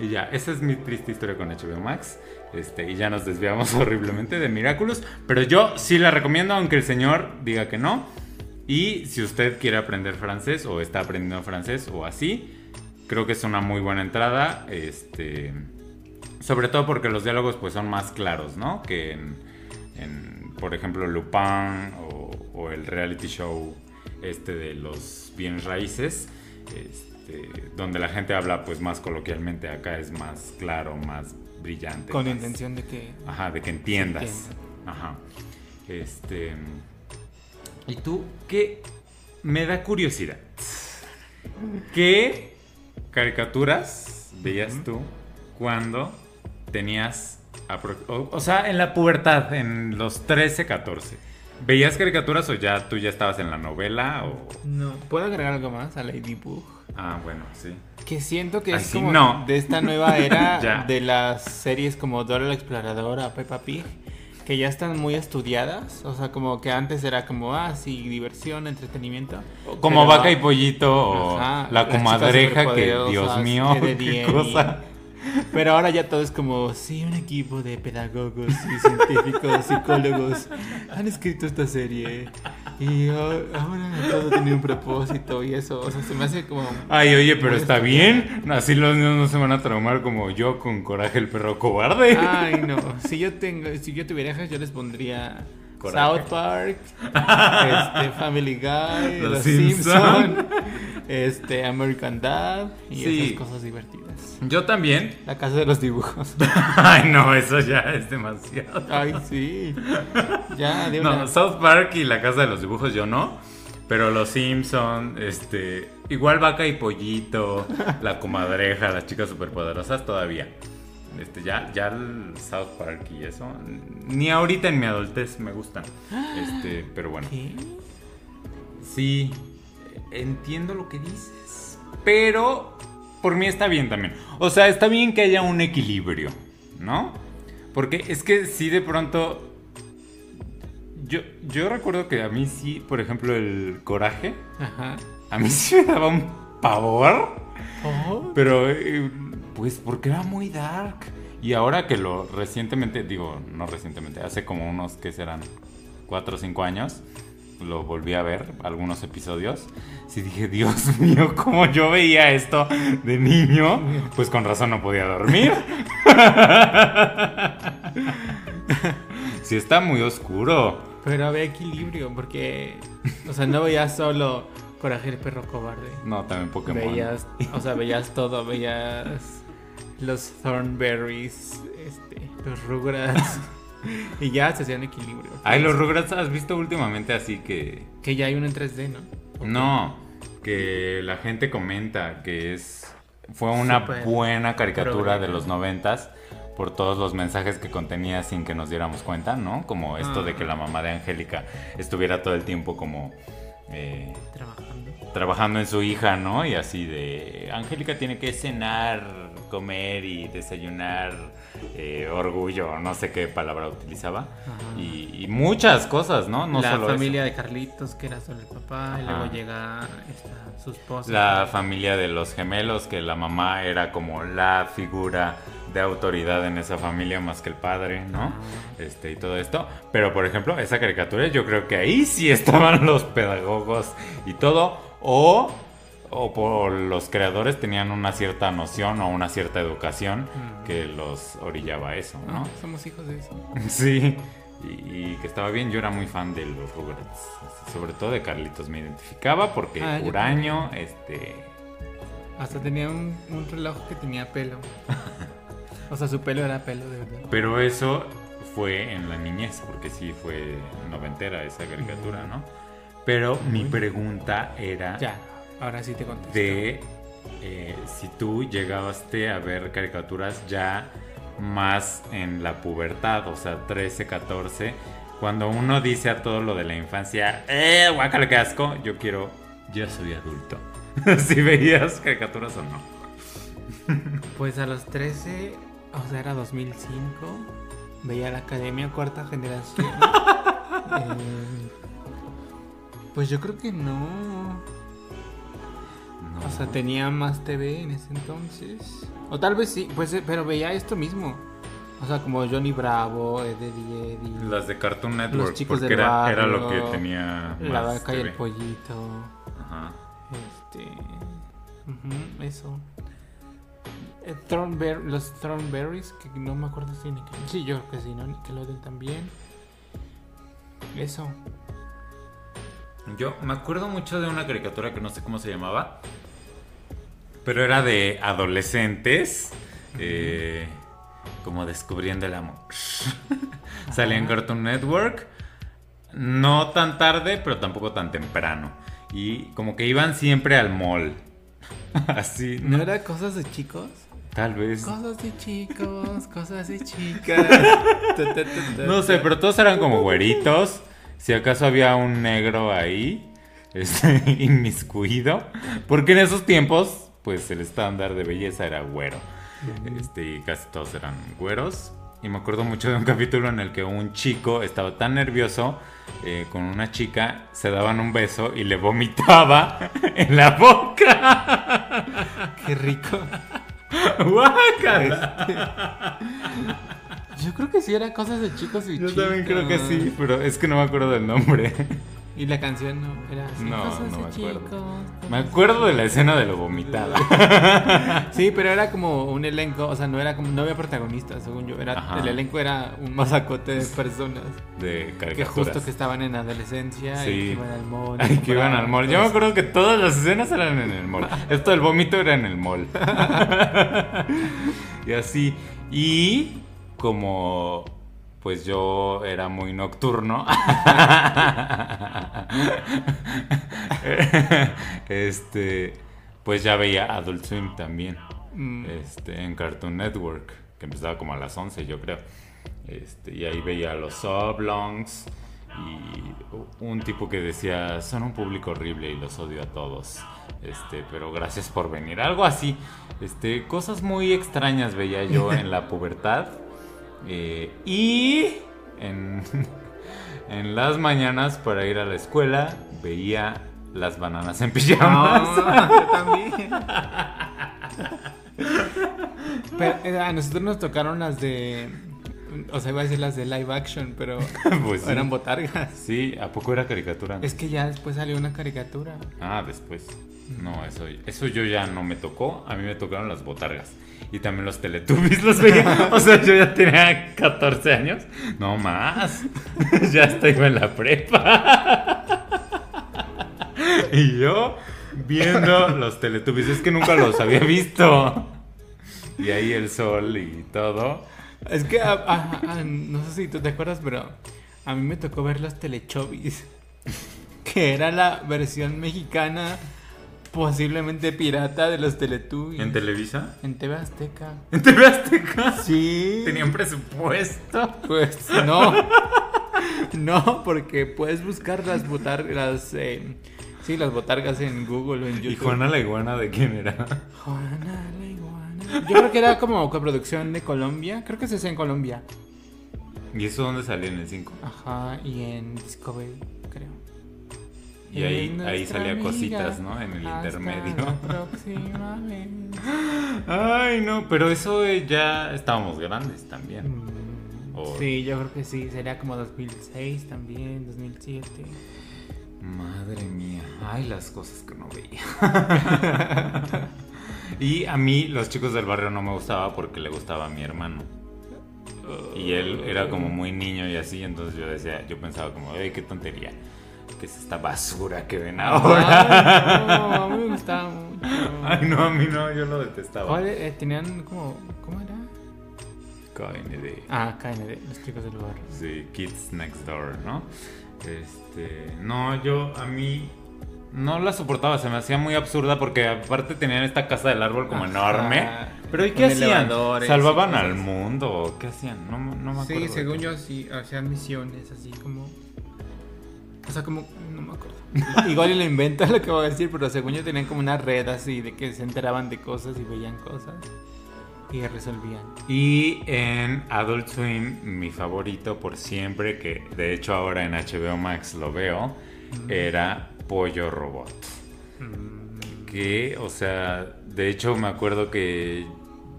Y ya, esa es mi triste historia con HBO Max. Este, y ya nos desviamos horriblemente de Miraculous. Pero yo sí la recomiendo, aunque el señor diga que no. Y si usted quiere aprender francés o está aprendiendo francés o así, creo que es una muy buena entrada. Este, sobre todo porque los diálogos pues son más claros, ¿no? Que en, en, por ejemplo, Lupin o, o el reality show este de los bienes raíces. Este, donde la gente habla pues más coloquialmente, acá es más claro, más brillante. Con más- intención de que. Ajá, de que entiendas. entienda. Ajá. Este. ¿Y tú qué? Me da curiosidad. ¿Qué caricaturas veías tú cuando tenías. O, o sea, en la pubertad, en los 13, 14? ¿Veías caricaturas o ya tú ya estabas en la novela? O... No. ¿Puedo agregar algo más a Ladybug? Ah, bueno, sí. Que siento que es como no. de esta nueva era de las series como Dora la Exploradora, Peppa Pig, que ya están muy estudiadas. O sea, como que antes era como, ah, sí, diversión, entretenimiento. Como Pero- vaca y pollito o Ajá, la comadreja que, Dios mío, qué cosa. Pero ahora ya todo es como, sí, un equipo de pedagogos y científicos, psicólogos han escrito esta serie. Y ah, ahora todo tiene un propósito y eso. O sea, se me hace como. Ay, oye, pero está bien. Así los niños no se van a traumar como yo con Coraje el perro cobarde. Ay, no. Si yo tengo, si yo tuviera hijas, yo les pondría Coraje. South Park, este, Family Guy, Los Los Simpson. Simpson, este, American Dad y Sí. esas cosas divertidas. Yo también. La casa de los dibujos. Ay, no, eso ya es demasiado. Ay, sí. Ya, de No. South Park y la casa de los dibujos yo no. Pero los Simpson, este, igual vaca y pollito, la comadreja, las chicas superpoderosas todavía. Este, ya, ya el South Park y eso, ni ahorita en mi adultez me gustan. Este, pero bueno. ¿Qué? Sí, entiendo lo que dices. Pero por mí está bien también. O sea, está bien que haya un equilibrio, ¿no? Porque es que sí de pronto... Yo, yo recuerdo que a mí sí, por ejemplo, el coraje, Ajá. a mí sí me daba un pavor. Oh, Pero, eh, pues, porque era muy dark. Y ahora que lo recientemente, digo, no recientemente, hace como unos que serán 4 o 5 años, lo volví a ver, algunos episodios. Sí dije, Dios mío, como yo veía esto de niño, pues con razón no podía dormir. Sí está muy oscuro. Pero había equilibrio, porque. O sea, no veías solo Coraje el perro cobarde. No, también Pokémon. Veías, o sea, veías todo, veías los Thornberries, este, los Rugrats. y ya se hacían equilibrio. Ay, los Rugrats, ¿has visto últimamente así que Que ya hay uno en 3D, ¿no? No, que la gente comenta que es fue una buena caricatura de los noventas por todos los mensajes que contenía sin que nos diéramos cuenta, ¿no? Como esto de que la mamá de Angélica estuviera todo el tiempo como eh, Trabajando. trabajando en su hija, ¿no? Y así de Angélica tiene que cenar, comer y desayunar, eh, orgullo, no sé qué palabra utilizaba. Y, y muchas cosas, ¿no? No la solo eso. familia de Carlitos, que era solo el papá, y luego llega esta, su esposa. La familia de los gemelos, que la mamá era como la figura de autoridad en esa familia más que el padre, ¿no? Este y todo esto. Pero por ejemplo, esa caricatura yo creo que ahí sí estaban los pedagogos y todo. O, o por los creadores tenían una cierta noción o una cierta educación Mm. que los orillaba a eso, ¿no? Ah, somos hijos de eso. Sí. Y, y que estaba bien, yo era muy fan de los Rugrats, sobre todo de Carlitos, me identificaba porque Ah, Uraño, este, Hasta tenía un, un reloj que tenía pelo. O sea, su pelo era pelo, de verdad. Pero eso fue en la niñez, porque sí fue noventera esa caricatura, ¿no? Pero mi pregunta era Ya, ahora sí te contesto. de eh, si tú llegaste a ver caricaturas ya más en la pubertad, o sea, 13, 14, cuando uno dice a todo lo de la infancia, ¡eh, guácala, qué asco! Yo quiero, ya soy adulto. si veías caricaturas o no. Pues a los 13, o sea, era 2005, veía la Academia Cuarta Generación. Eh, pues yo creo que no. No. O sea, tenía más TV en ese entonces. O tal vez sí, pues, eh, pero veía esto mismo. O sea, como Johnny Bravo, Ed, Eddie, Eddie. Las de Cartoon Network, chicos porque del era, era lo barrio, que tenía La vaca y el pollito. Ajá. Este. ujú, eso. Eh, los Thornberries, que no me acuerdo si ni Sí, yo creo que sí, ¿no? Nickelodeon también. Eso. Yo me acuerdo mucho de una caricatura que no sé cómo se llamaba, pero era de adolescentes, eh, como descubriendo el amor. Salía en. Cartoon Network, no tan tarde, pero tampoco tan temprano. Y como que iban siempre al mall. Así, ¿No ¿no? era cosas de chicos? Tal vez. Cosas de chicos, cosas de chicas. No sé, pero todos eran como güeritos. Si acaso había un negro ahí, este, inmiscuido. Porque en esos tiempos, pues el estándar de belleza era güero. Este, y casi todos eran güeros. Y me acuerdo mucho de un capítulo en el que un chico estaba tan nervioso eh, con una chica, se daban un beso y le vomitaba en la boca. Qué rico. ¡Guácala! Yo creo que sí era cosas de chicos y Yo chicas. también creo que sí, pero es que no me acuerdo del nombre. Y la canción no era así. No, no me acuerdo. chicos. Me acuerdo de la escena de lo vomitado. Sí, pero era como un elenco, o sea, no era como no había protagonistas, según yo, era Ajá. el elenco era un masacote de personas De que caricaturas. justo que estaban en adolescencia Sí. y que iban al mall. y Ay, que iban al mall. Yo me acuerdo que todas las escenas eran en el mall. Esto del vómito era en el mall. y así. Y como pues yo era muy nocturno. este, pues ya veía Adult Swim también. Mm. Este, en Cartoon Network, que empezaba como a las 11, yo creo. Este, y ahí veía a los Oblongs y un tipo que decía, son un público horrible y los odio a todos. Este, pero gracias por venir. Algo así. Este, cosas muy extrañas veía yo en la pubertad. Eh, y en, en las mañanas para ir a la escuela veía las bananas en pijamas. No, yo también. Pero, eh, a nosotros nos tocaron las de. O sea, iba a decir las de live action, pero Pues sí. eran botargas. Sí, ¿a poco era caricatura? Es que ya después salió una caricatura. Ah, después. No, eso, eso yo ya no me tocó. A mí me tocaron las botargas. Y también los Teletubbies los veía. O sea, yo ya tenía 14 años. No más. ya iba en la prepa. y yo viendo los Teletubbies. Es que nunca los había visto. Y ahí el sol y todo. Es que, ah, ah, ah, no sé si tú te acuerdas, pero a mí me tocó ver los Telechovis. Que era la versión mexicana, posiblemente pirata, de los Teletubbies. ¿En Televisa? En TV Azteca. ¿En TV Azteca? Sí. Tenían presupuesto. Pues no. No, porque puedes buscar las botargas. eh, sí, las botargas en Google o en YouTube. ¿Y Juana la iguana de quién era? Juana la iguana. Yo creo que era como coproducción de Colombia. Creo que se hacía en Colombia. ¿Y eso dónde salió en el 5? Ajá, y en Discovery. Y ahí, ahí salía amiga cositas, ¿no? En el intermedio. Ay, no, pero eso ya estábamos grandes también. Mm, O- Sí, yo creo que sí. Sería como 2006 también, 2007. Madre mía. Ay, las cosas que no veía. y a mí, los chicos del barrio no me gustaba porque le gustaba a mi hermano. Y él era como muy niño y así, entonces yo decía, yo pensaba como, ay, qué tontería. ¿Qué es esta basura que ven ahora? Ay, no, a mí me gustaba mucho. Ay, no, a mí no, yo lo detestaba. ¿Cuál, eh, tenían como. ¿Cómo era? KND. Ah, KND, los chicos del barrio. Sí, Kids Next Door, ¿no? Este, no, yo a mí no la soportaba, se me hacía muy absurda porque aparte tenían esta casa del árbol como Ajá. enorme. Pero ¿y Con qué hacían? ¿Salvaban al mundo o qué hacían? No, no me acuerdo. Sí, según yo sí, hacían misiones así como. O sea, como. No me acuerdo. Igual y lo inventa lo que voy a decir, pero según yo tenían como una red así de que se enteraban de cosas y veían cosas y resolvían. Y en Adult Swim, mi favorito por siempre, que de hecho ahora en HBO Max lo veo, era Pollo Robot. Mm, que, o sea, de hecho me acuerdo que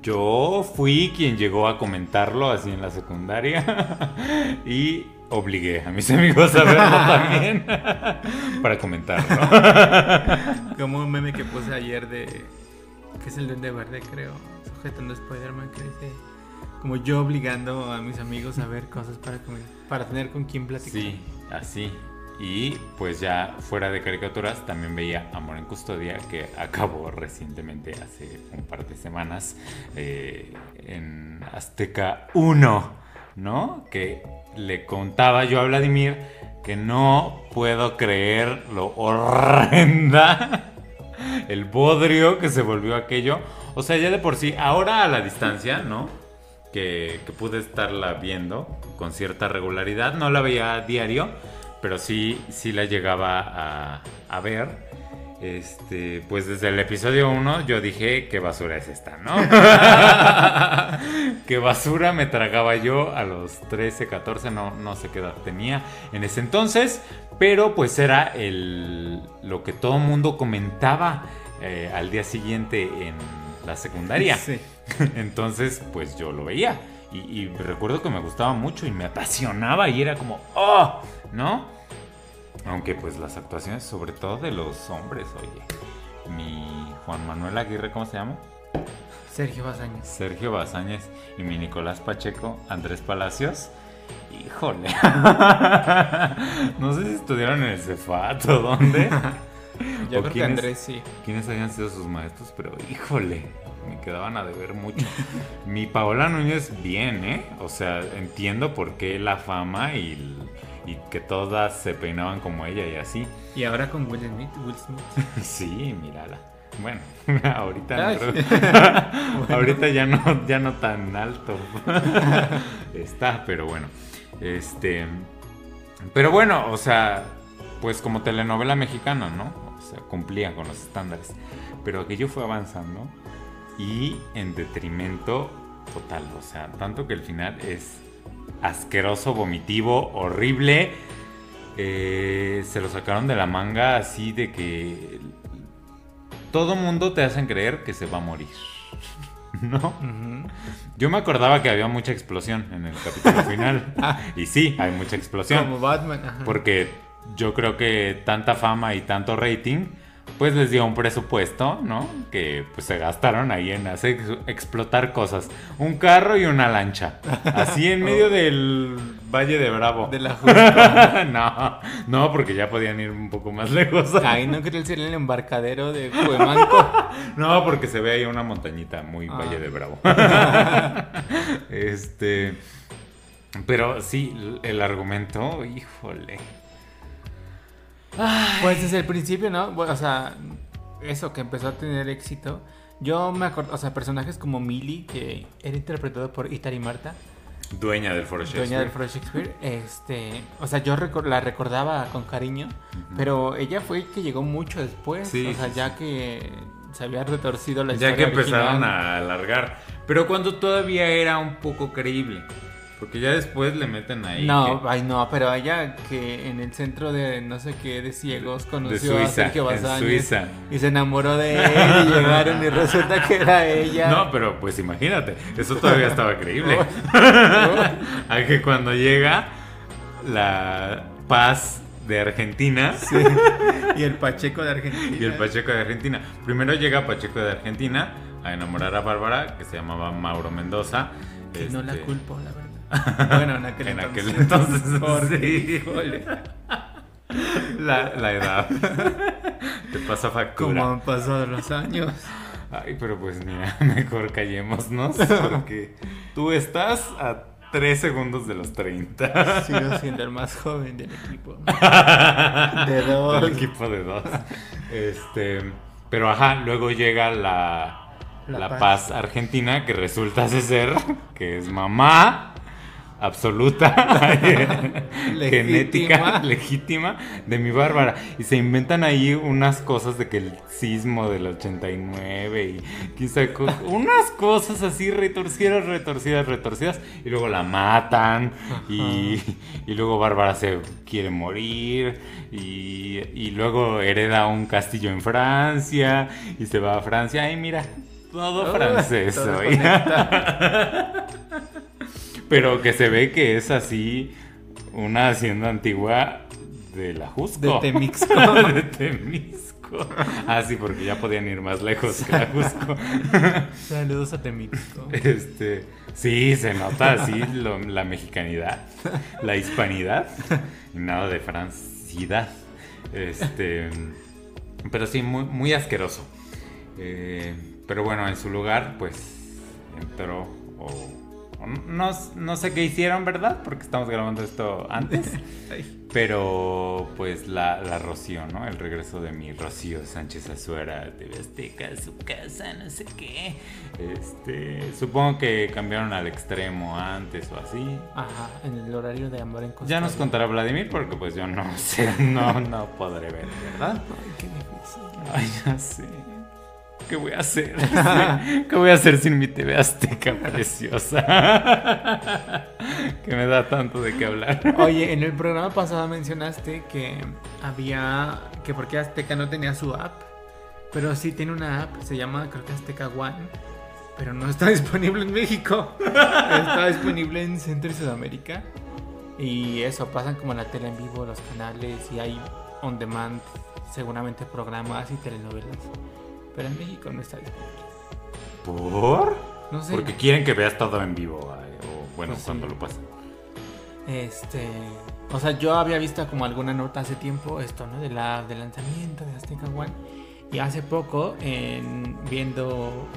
yo fui quien llegó a comentarlo así en la secundaria y obligué a mis amigos a verlo también para comentarlo. Como un meme que puse ayer de. que es el Duende Verde, creo. Sujetando a Spider-Man, que dice. Como yo obligando a mis amigos a ver cosas para, comer- para tener con quién platicar. Sí, así. Y pues ya fuera de caricaturas también veía Amor en Custodia que acabó recientemente hace un par de semanas eh, en Azteca 1, ¿no? Que le contaba yo a Vladimir que no puedo creer lo horrenda, el bodrio que se volvió aquello. O sea, ya de por sí, ahora a la distancia, ¿no? que, que pude estarla viendo con cierta regularidad. No la veía a diario, pero sí, sí la llegaba a, a ver. Este, pues desde el episodio 1 yo dije qué basura es esta, ¿no? qué basura me tragaba yo a los 13, 14, no, no sé qué edad tenía en ese entonces, pero pues era el, lo que todo mundo comentaba eh, al día siguiente en la secundaria. Sí. Entonces, pues yo lo veía. Y, y recuerdo que me gustaba mucho y me apasionaba y era como, ¡oh! ¿No? Aunque pues las actuaciones, sobre todo de los hombres, oye. Mi Juan Manuel Aguirre, ¿cómo se llama? Sergio Bazañez. Sergio Bazáñez y mi Nicolás Pacheco, Andrés Palacios. Híjole. no sé si estudiaron en el Cefat o dónde. Yo ¿O creo que quiénes- Andrés sí. quiénes habían sido sus maestros, pero híjole, me quedaban a deber mucho. Mi Paola Núñez, bien, ¿eh? O sea, entiendo por qué la fama y, y que todas se peinaban como ella y así. Y ahora con Will Smith. Will Smith. Sí, mírala. Bueno, ahorita no ahorita ya no, ya no tan alto está, pero bueno. Este, pero bueno, o sea, pues como telenovela mexicana, ¿no? O sea, cumplía con los estándares. Pero aquello fue avanzando y en detrimento total, o sea, tanto que el final es asqueroso, vomitivo, horrible. Eh, se lo sacaron de la manga así de que todo mundo te hacen creer que se va a morir. ¿No? Yo me acordaba que había mucha explosión en el capítulo final. y sí, hay mucha explosión. Como Batman. ajá. Porque yo creo que tanta fama y tanto rating, pues les dio un presupuesto, ¿no? Que pues se gastaron ahí en hacer ex- explotar cosas. Un carro y una lancha. Así en medio del Valle de Bravo. De la justa. no, no, porque ya podían ir un poco más lejos. Ahí no quería ser el embarcadero de Cuemanco. No, porque se ve ahí una montañita muy Ah. Valle de Bravo. este. Pero sí, el argumento, híjole. Pues desde el principio, ¿no? Bueno, o sea, eso que empezó a tener éxito. Yo me acuerdo, o sea, personajes como Millie, que era interpretado por Itari Marta, Dueña del Foro dueña del Foro Shakespeare. Este, o sea, yo recor- la recordaba con cariño, pero ella fue que llegó mucho después. Sí, o sea, sí, ya que se había retorcido la Ya historia. que empezaron original. a alargar. Pero cuando todavía era un poco creíble. Porque ya después le meten ahí. No, que- ay no, pero ella que en el centro de no sé qué de ciegos conoció a Suiza, Sergio en Bazañez Suiza. y se enamoró de él y llegaron y resulta que era ella. No, pero pues imagínate, eso todavía estaba creíble. a que cuando llega la paz de Argentina Y el Pacheco de Argentina. y el Pacheco de Argentina. Primero llega Pacheco de Argentina a enamorar a Bárbara, que se llamaba Mauro Mendoza. Que no la Este, culpo, la verdad. Bueno, en aquel En entonces. aquel entonces, Porque, sí. híjole, La, la edad. Te pasa factura. Como han pasado los años. Ay, pero pues mira, mejor callémonos porque tú estás a 3 segundos de los 30. Sigo siendo el más joven del equipo. De dos. Del equipo de dos. Este, pero ajá, luego llega la, La la, Paz. paz. argentina que resulta ser que es mamá absoluta. genética legítima de mi Bárbara. Y se inventan ahí unas cosas de que el sismo del 89 y quizá unas cosas así retorcidas, retorcidas, retorcidas. Y luego la matan y, y, luego Bárbara se quiere morir y, y luego hereda un castillo en Francia y se va a Francia. Ay, mira, todo francés hoy. Pero que se ve que es así una hacienda antigua de la Jusco. De Temixco. de Temixco. Ah, sí, porque ya podían ir más lejos que la Jusco. Saludos a Temixco. Este, sí, se nota así la mexicanidad, la hispanidad y nada de francidad. Este, pero sí, muy, muy asqueroso. Eh, pero bueno, en su lugar, pues entró o no, sé qué hicieron, ¿verdad? Porque estamos grabando esto antes. Pero pues la, la Rocío, ¿no? El regreso de mi Rocío Sánchez Azuera de Azteca su casa, no sé qué. Este, supongo que cambiaron al extremo antes o así. Ajá, en el horario de Amor en Costa Ya nos contará Vladimir porque pues yo no sé, no, no podré ver, ¿verdad? Ay, qué difícil. Ay, ya sé. ¿Qué voy a hacer? ¿Qué voy a hacer sin mi TV Azteca preciosa? que me da tanto de qué hablar. Oye, en el programa pasado mencionaste que había. que porque Azteca no tenía su app. Pero sí tiene una app, se llama creo que Azteca One. Pero no está disponible en México. está disponible en Centro y Sudamérica. Y eso, pasan como la tele en vivo, los canales y hay on demand, seguramente programas y telenovelas. Pero en México no está disponible. ¿Por? No sé. Porque quieren que veas todo en vivo. O bueno, pues cuando lo pasen. Este. O sea, yo había visto como alguna nota hace tiempo esto, ¿no? De la, del lanzamiento de Azteca One. Y hace poco, en, viendo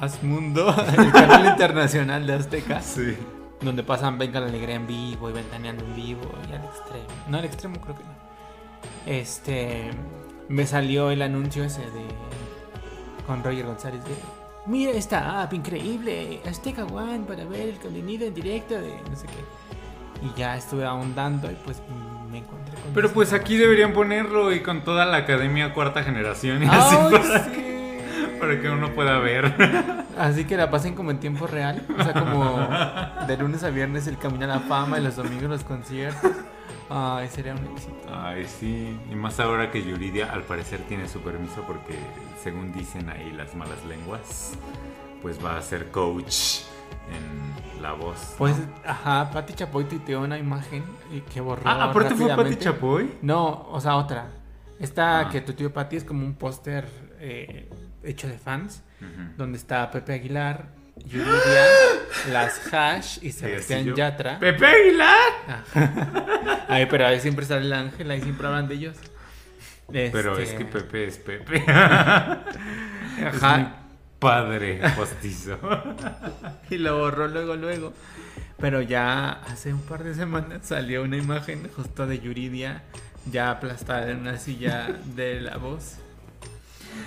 Asmundo, el canal internacional de Azteca. Sí. Donde pasan Venga la Alegría en vivo y Ventaneando en vivo y al extremo. No, al extremo creo que no. Este. Me salió el anuncio ese de con Roger González de mira esta app increíble, Azteca One para ver el contenido en directo de no sé qué. Y ya estuve ahondando y pues me encontré con Pero pues aquí deberían ponerlo y con toda la academia cuarta generación y así para, que, para que uno pueda ver. Así que la pasen como en tiempo real, o sea, como de lunes a viernes el camino a la fama y los domingos los conciertos. Ay, sería un éxito. Ay, sí. Y más ahora que Yuridia al parecer tiene su permiso porque, según dicen ahí las malas lenguas, pues va a ser coach en la voz. Pues, ajá, Pati Chapoy tuiteó una imagen y que borró. Ah, aparte fue Pati Chapoy. No, o sea, otra. Esta ah. que tu tío Pati es como un póster eh, hecho de fans, donde está Pepe Aguilar, Yuridia, las Hash y Sebastián Yatra. ¡Pepe Aguilar! Ay, pero ahí siempre sale el ángel, ahí siempre hablan de ellos. Pero es este, que Pepe es Pepe. Ajá. Es padre postizo. y lo borró luego, luego. Pero ya hace un par de semanas salió una imagen justo de Yuridia ya aplastada en una silla de la voz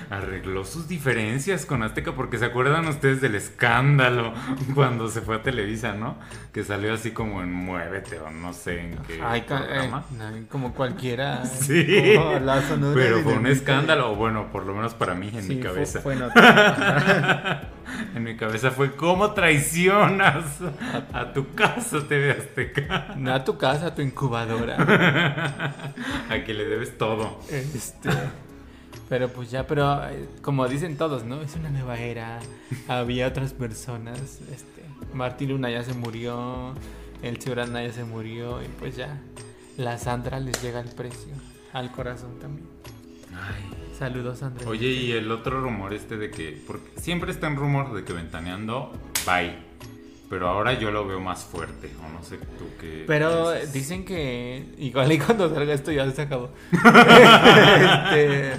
arregló sus diferencias con Azteca, porque se acuerdan ustedes del escándalo cuando se fue a Televisa, ¿no? Que salió así como en Muévete o no sé en qué Ay, eh, como cualquiera. Sí. pero fue un escándalo, o bueno, por lo menos para mí en mi cabeza. Fue, en mi cabeza fue cómo traicionas a tu casa TV Azteca. No a tu casa, a tu incubadora. a que le debes todo. Este pero pues ya, pero eh, como dicen todos, ¿no? Es una nueva era. Había otras personas. Este, Martín Luna ya se murió. El Ciurana ya se murió. Y pues ya. La Sandra les llega el precio. Al corazón también. Ay. Saludos, Sandra. Oye, y el otro rumor este de que. Porque siempre está en rumor de que ventaneando. Bye. Pero ahora yo lo veo más fuerte, o no sé tú qué. Pero dicen que igual y cuando salga esto ya se acabó. este,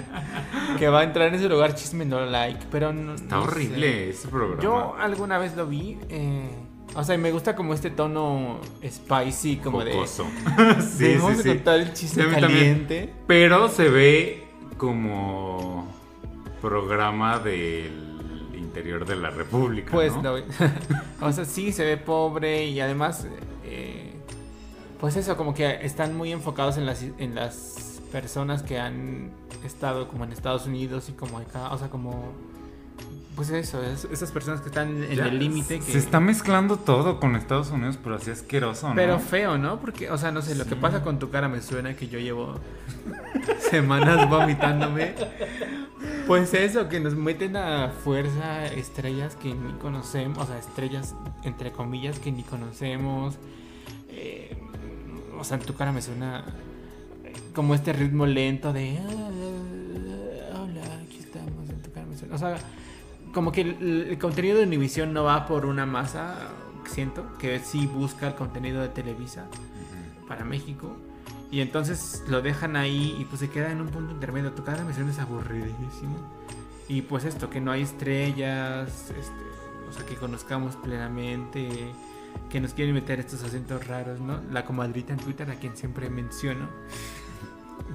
que va a entrar en ese lugar chisme no like, pero no, Está horrible ese programa. Yo alguna vez lo vi. Eh, o sea, me gusta como este tono spicy, como de. sí, sí, sí. contar el chisme caliente. pero se ve como programa del interior de la República. Pues, ¿no? o sea, sí se ve pobre y además, eh, Pues eso, como que están muy enfocados en las, en las personas que han estado como en Estados Unidos y como acá, o sea, como... Pues eso, es- esas personas que están en Ya, el límite. que- Se está mezclando todo con Estados Unidos, pero así asqueroso, ¿no? Pero feo, ¿no? Porque, o sea, no sé, lo que pasa con tu cara me suena que yo llevo semanas vomitándome. Pues eso, que nos meten a fuerza estrellas que ni conocemos, o sea, estrellas entre comillas que ni conocemos. Eh, o sea, en tu cara me suena como este ritmo lento de... "Ah, Hola, aquí estamos, en tu cara me suena. O sea, como que el, el contenido de Univision no va por una masa, siento, que sí busca el contenido de Televisa Ujú. para México. Y entonces lo dejan ahí y pues se queda en un punto intermedio. Tu cada misión es aburridísimo. Y pues esto, que no hay estrellas, este, o sea, que conozcamos plenamente, que nos quieren meter estos acentos raros, ¿no? La comadrita en Twitter, a quien siempre menciono.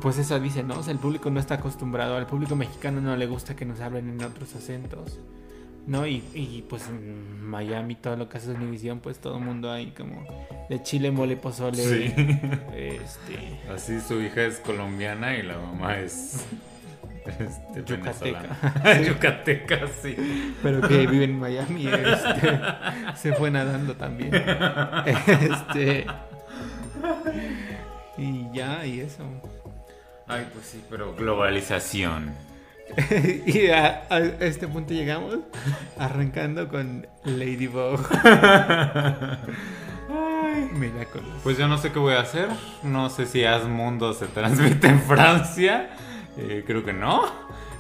Pues eso dice, ¿no? O sea, el público no está acostumbrado, al público mexicano no le gusta que nos hablen en otros acentos, ¿no? Y, y, pues en Miami, todo lo que hace Univision, pues todo el mundo ahí como de chile, mole, pozole. Sí. Este. Así su hija es colombiana y la mamá es. Este, Yucateca. Yucateca, sí. Pero que vive en Miami. este, se fue nadando también. Este. Y ya, y eso. Ay, pues sí, pero globalización. y a, a este punto llegamos arrancando con Ladybug. Ay, Miraculous. Pues yo no sé qué voy a hacer. No sé si Asmundo se transmite en Francia. Eh, creo que no.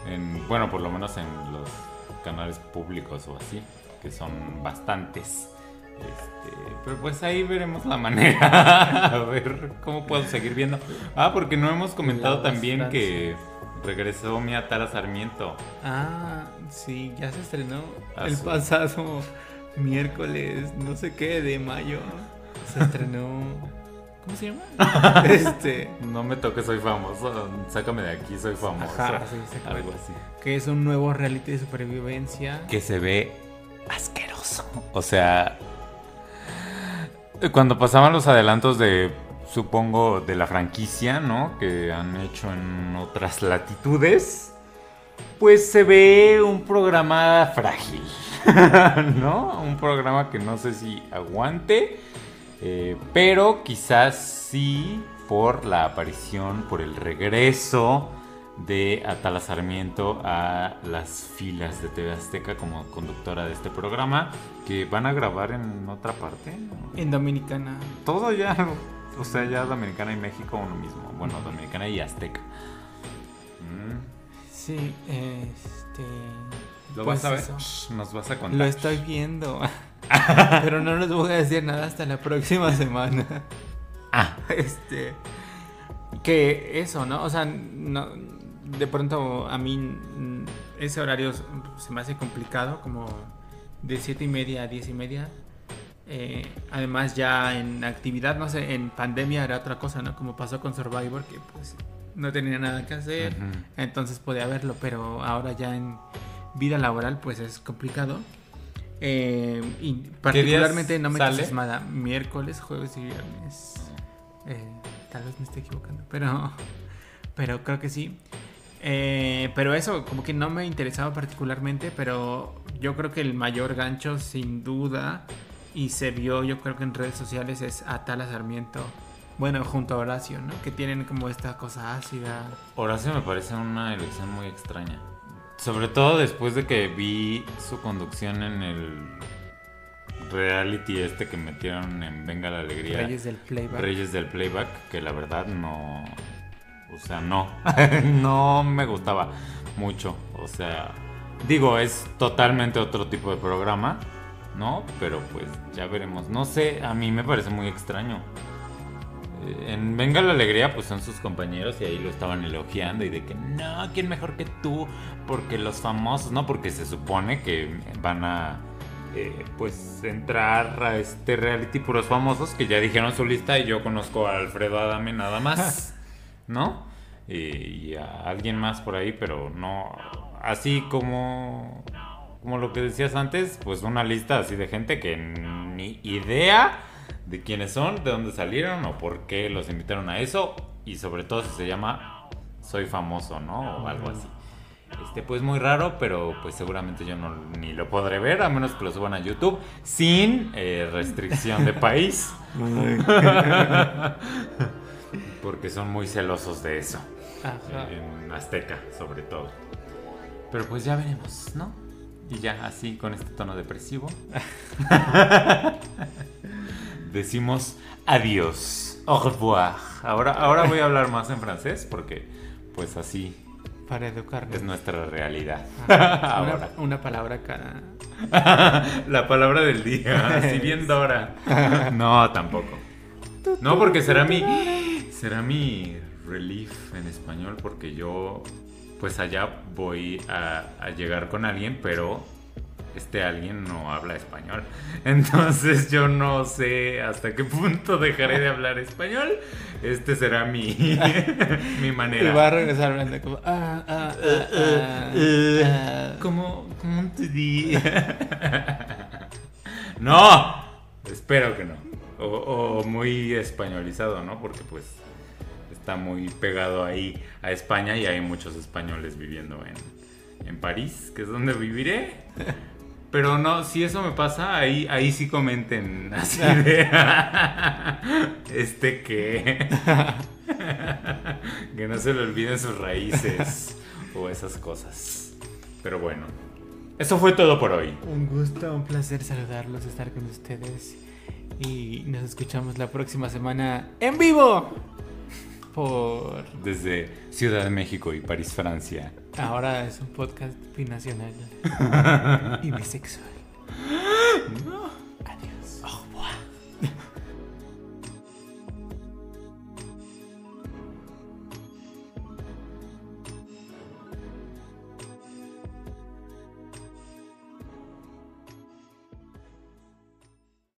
En, bueno, por lo menos en los canales públicos o así, que son bastantes. Este, pero pues ahí veremos la manera. A ver cómo puedo seguir viendo. Ah, porque no hemos comentado también que regresó mi Atara Sarmiento. Ah, sí, ya se estrenó Ah, el pasado miércoles, no sé qué, de mayo. Se estrenó. ¿Cómo se llama? este. No me toques, soy famoso. Sácame de aquí, soy famoso. Ajá, sí, Algo así. Que es un nuevo reality de supervivencia. que se ve asqueroso. O sea, cuando pasaban los adelantos de, supongo, de la franquicia, ¿no? Que han hecho en otras latitudes, pues se ve un programa frágil, ¿no? Un programa que no sé si aguante, eh, pero quizás sí por la aparición, por el regreso de Atala Sarmiento a las filas de TV Azteca como conductora de este programa, que van a grabar en otra parte. En Dominicana. Todo ya, o sea, ya Dominicana y México uno mismo. Bueno, Dominicana y Azteca. Mm, Sí, este. ¿Lo pues vas a ver? Shh, Nos vas a contar. Lo estoy viendo. Pero no les voy a decir nada hasta la próxima semana. Ah, Este. Que eso, ¿no? O sea, no, de pronto a mí mm, ese horario se me hace complicado, como de 7 y media a 10 y media. Eh, además, ya en actividad, no sé, en pandemia era otra cosa, ¿no? Como pasó con Survivor, que pues no tenía nada que hacer, entonces podía verlo, pero ahora ya en vida laboral, pues es complicado. Eh, y particularmente no me entusiasmada. Miércoles, jueves y viernes. Eh, tal vez me esté equivocando, pero, pero creo que sí. Eh, pero eso, como que no me interesaba particularmente, pero yo creo que el mayor gancho, sin duda, y se vio, yo creo que en redes sociales, es Atala Sarmiento. Bueno, junto a Horacio, ¿no? Que tienen como esta cosa ácida. Horacio me parece una elección muy extraña. Sobre todo después de que vi su conducción en el reality este que metieron en Venga la Alegría. Reyes del Playback. Reyes del Playback, que la verdad no. O sea, no. no me gustaba mucho. O sea, digo, es totalmente otro tipo de programa, ¿no? Pero pues ya veremos. No sé, a mí me parece muy extraño. Eh, En Venga la Alegría, pues son sus compañeros y ahí lo estaban elogiando y de que no, ¿quién mejor que tú? Porque los famosos, ¿no? Porque se supone que van a, eh, pues, entrar a este reality puros famosos que ya dijeron su lista y yo conozco a Alfredo Adame nada más, ¿no? Y, y a alguien más por ahí, pero no, así como, como lo que decías antes, pues una lista así de gente que ni idea de quiénes son, de dónde salieron o por qué los invitaron a eso. Y sobre todo si se llama Soy famoso, ¿no? O algo así. Este, pues muy raro, pero pues seguramente yo no ni lo podré ver, a menos que lo suban a YouTube, sin eh, restricción de país. Porque son muy celosos de eso. Ajá. En Azteca, sobre todo. Pero pues ya veremos, ¿no? Y ya así, con este tono depresivo. decimos adiós. Au revoir. Ahora, ahora voy a hablar más en francés porque pues así Para educarnos. es nuestra realidad. Ajá. Ahora. Una, una palabra cada. La palabra del día, así bien Dora. No, tampoco. No, porque será mi será mi relief en español porque yo pues allá voy a, a llegar con alguien, pero este alguien no habla español. Entonces yo no sé hasta qué punto dejaré de hablar español. Este será mi mi Y va a manera. regresar hablando como. Ah, ah, ah, ah, ah. ¿Cómo, cómo te di? no, espero que no. O, o muy españolizado, ¿no? Porque pues está muy pegado ahí a España y hay muchos españoles viviendo en, en París, que es donde viviré. Pero no, si eso me pasa, ahí, ahí sí comenten así de... este que... que no se le olviden sus raíces o esas cosas. Pero bueno, eso fue todo por hoy. Un gusto, un placer saludarlos, estar con ustedes. Y nos escuchamos la próxima semana en vivo. Por. Desde Ciudad de México y París, Francia. Ahora es un podcast binacional y bisexual. No.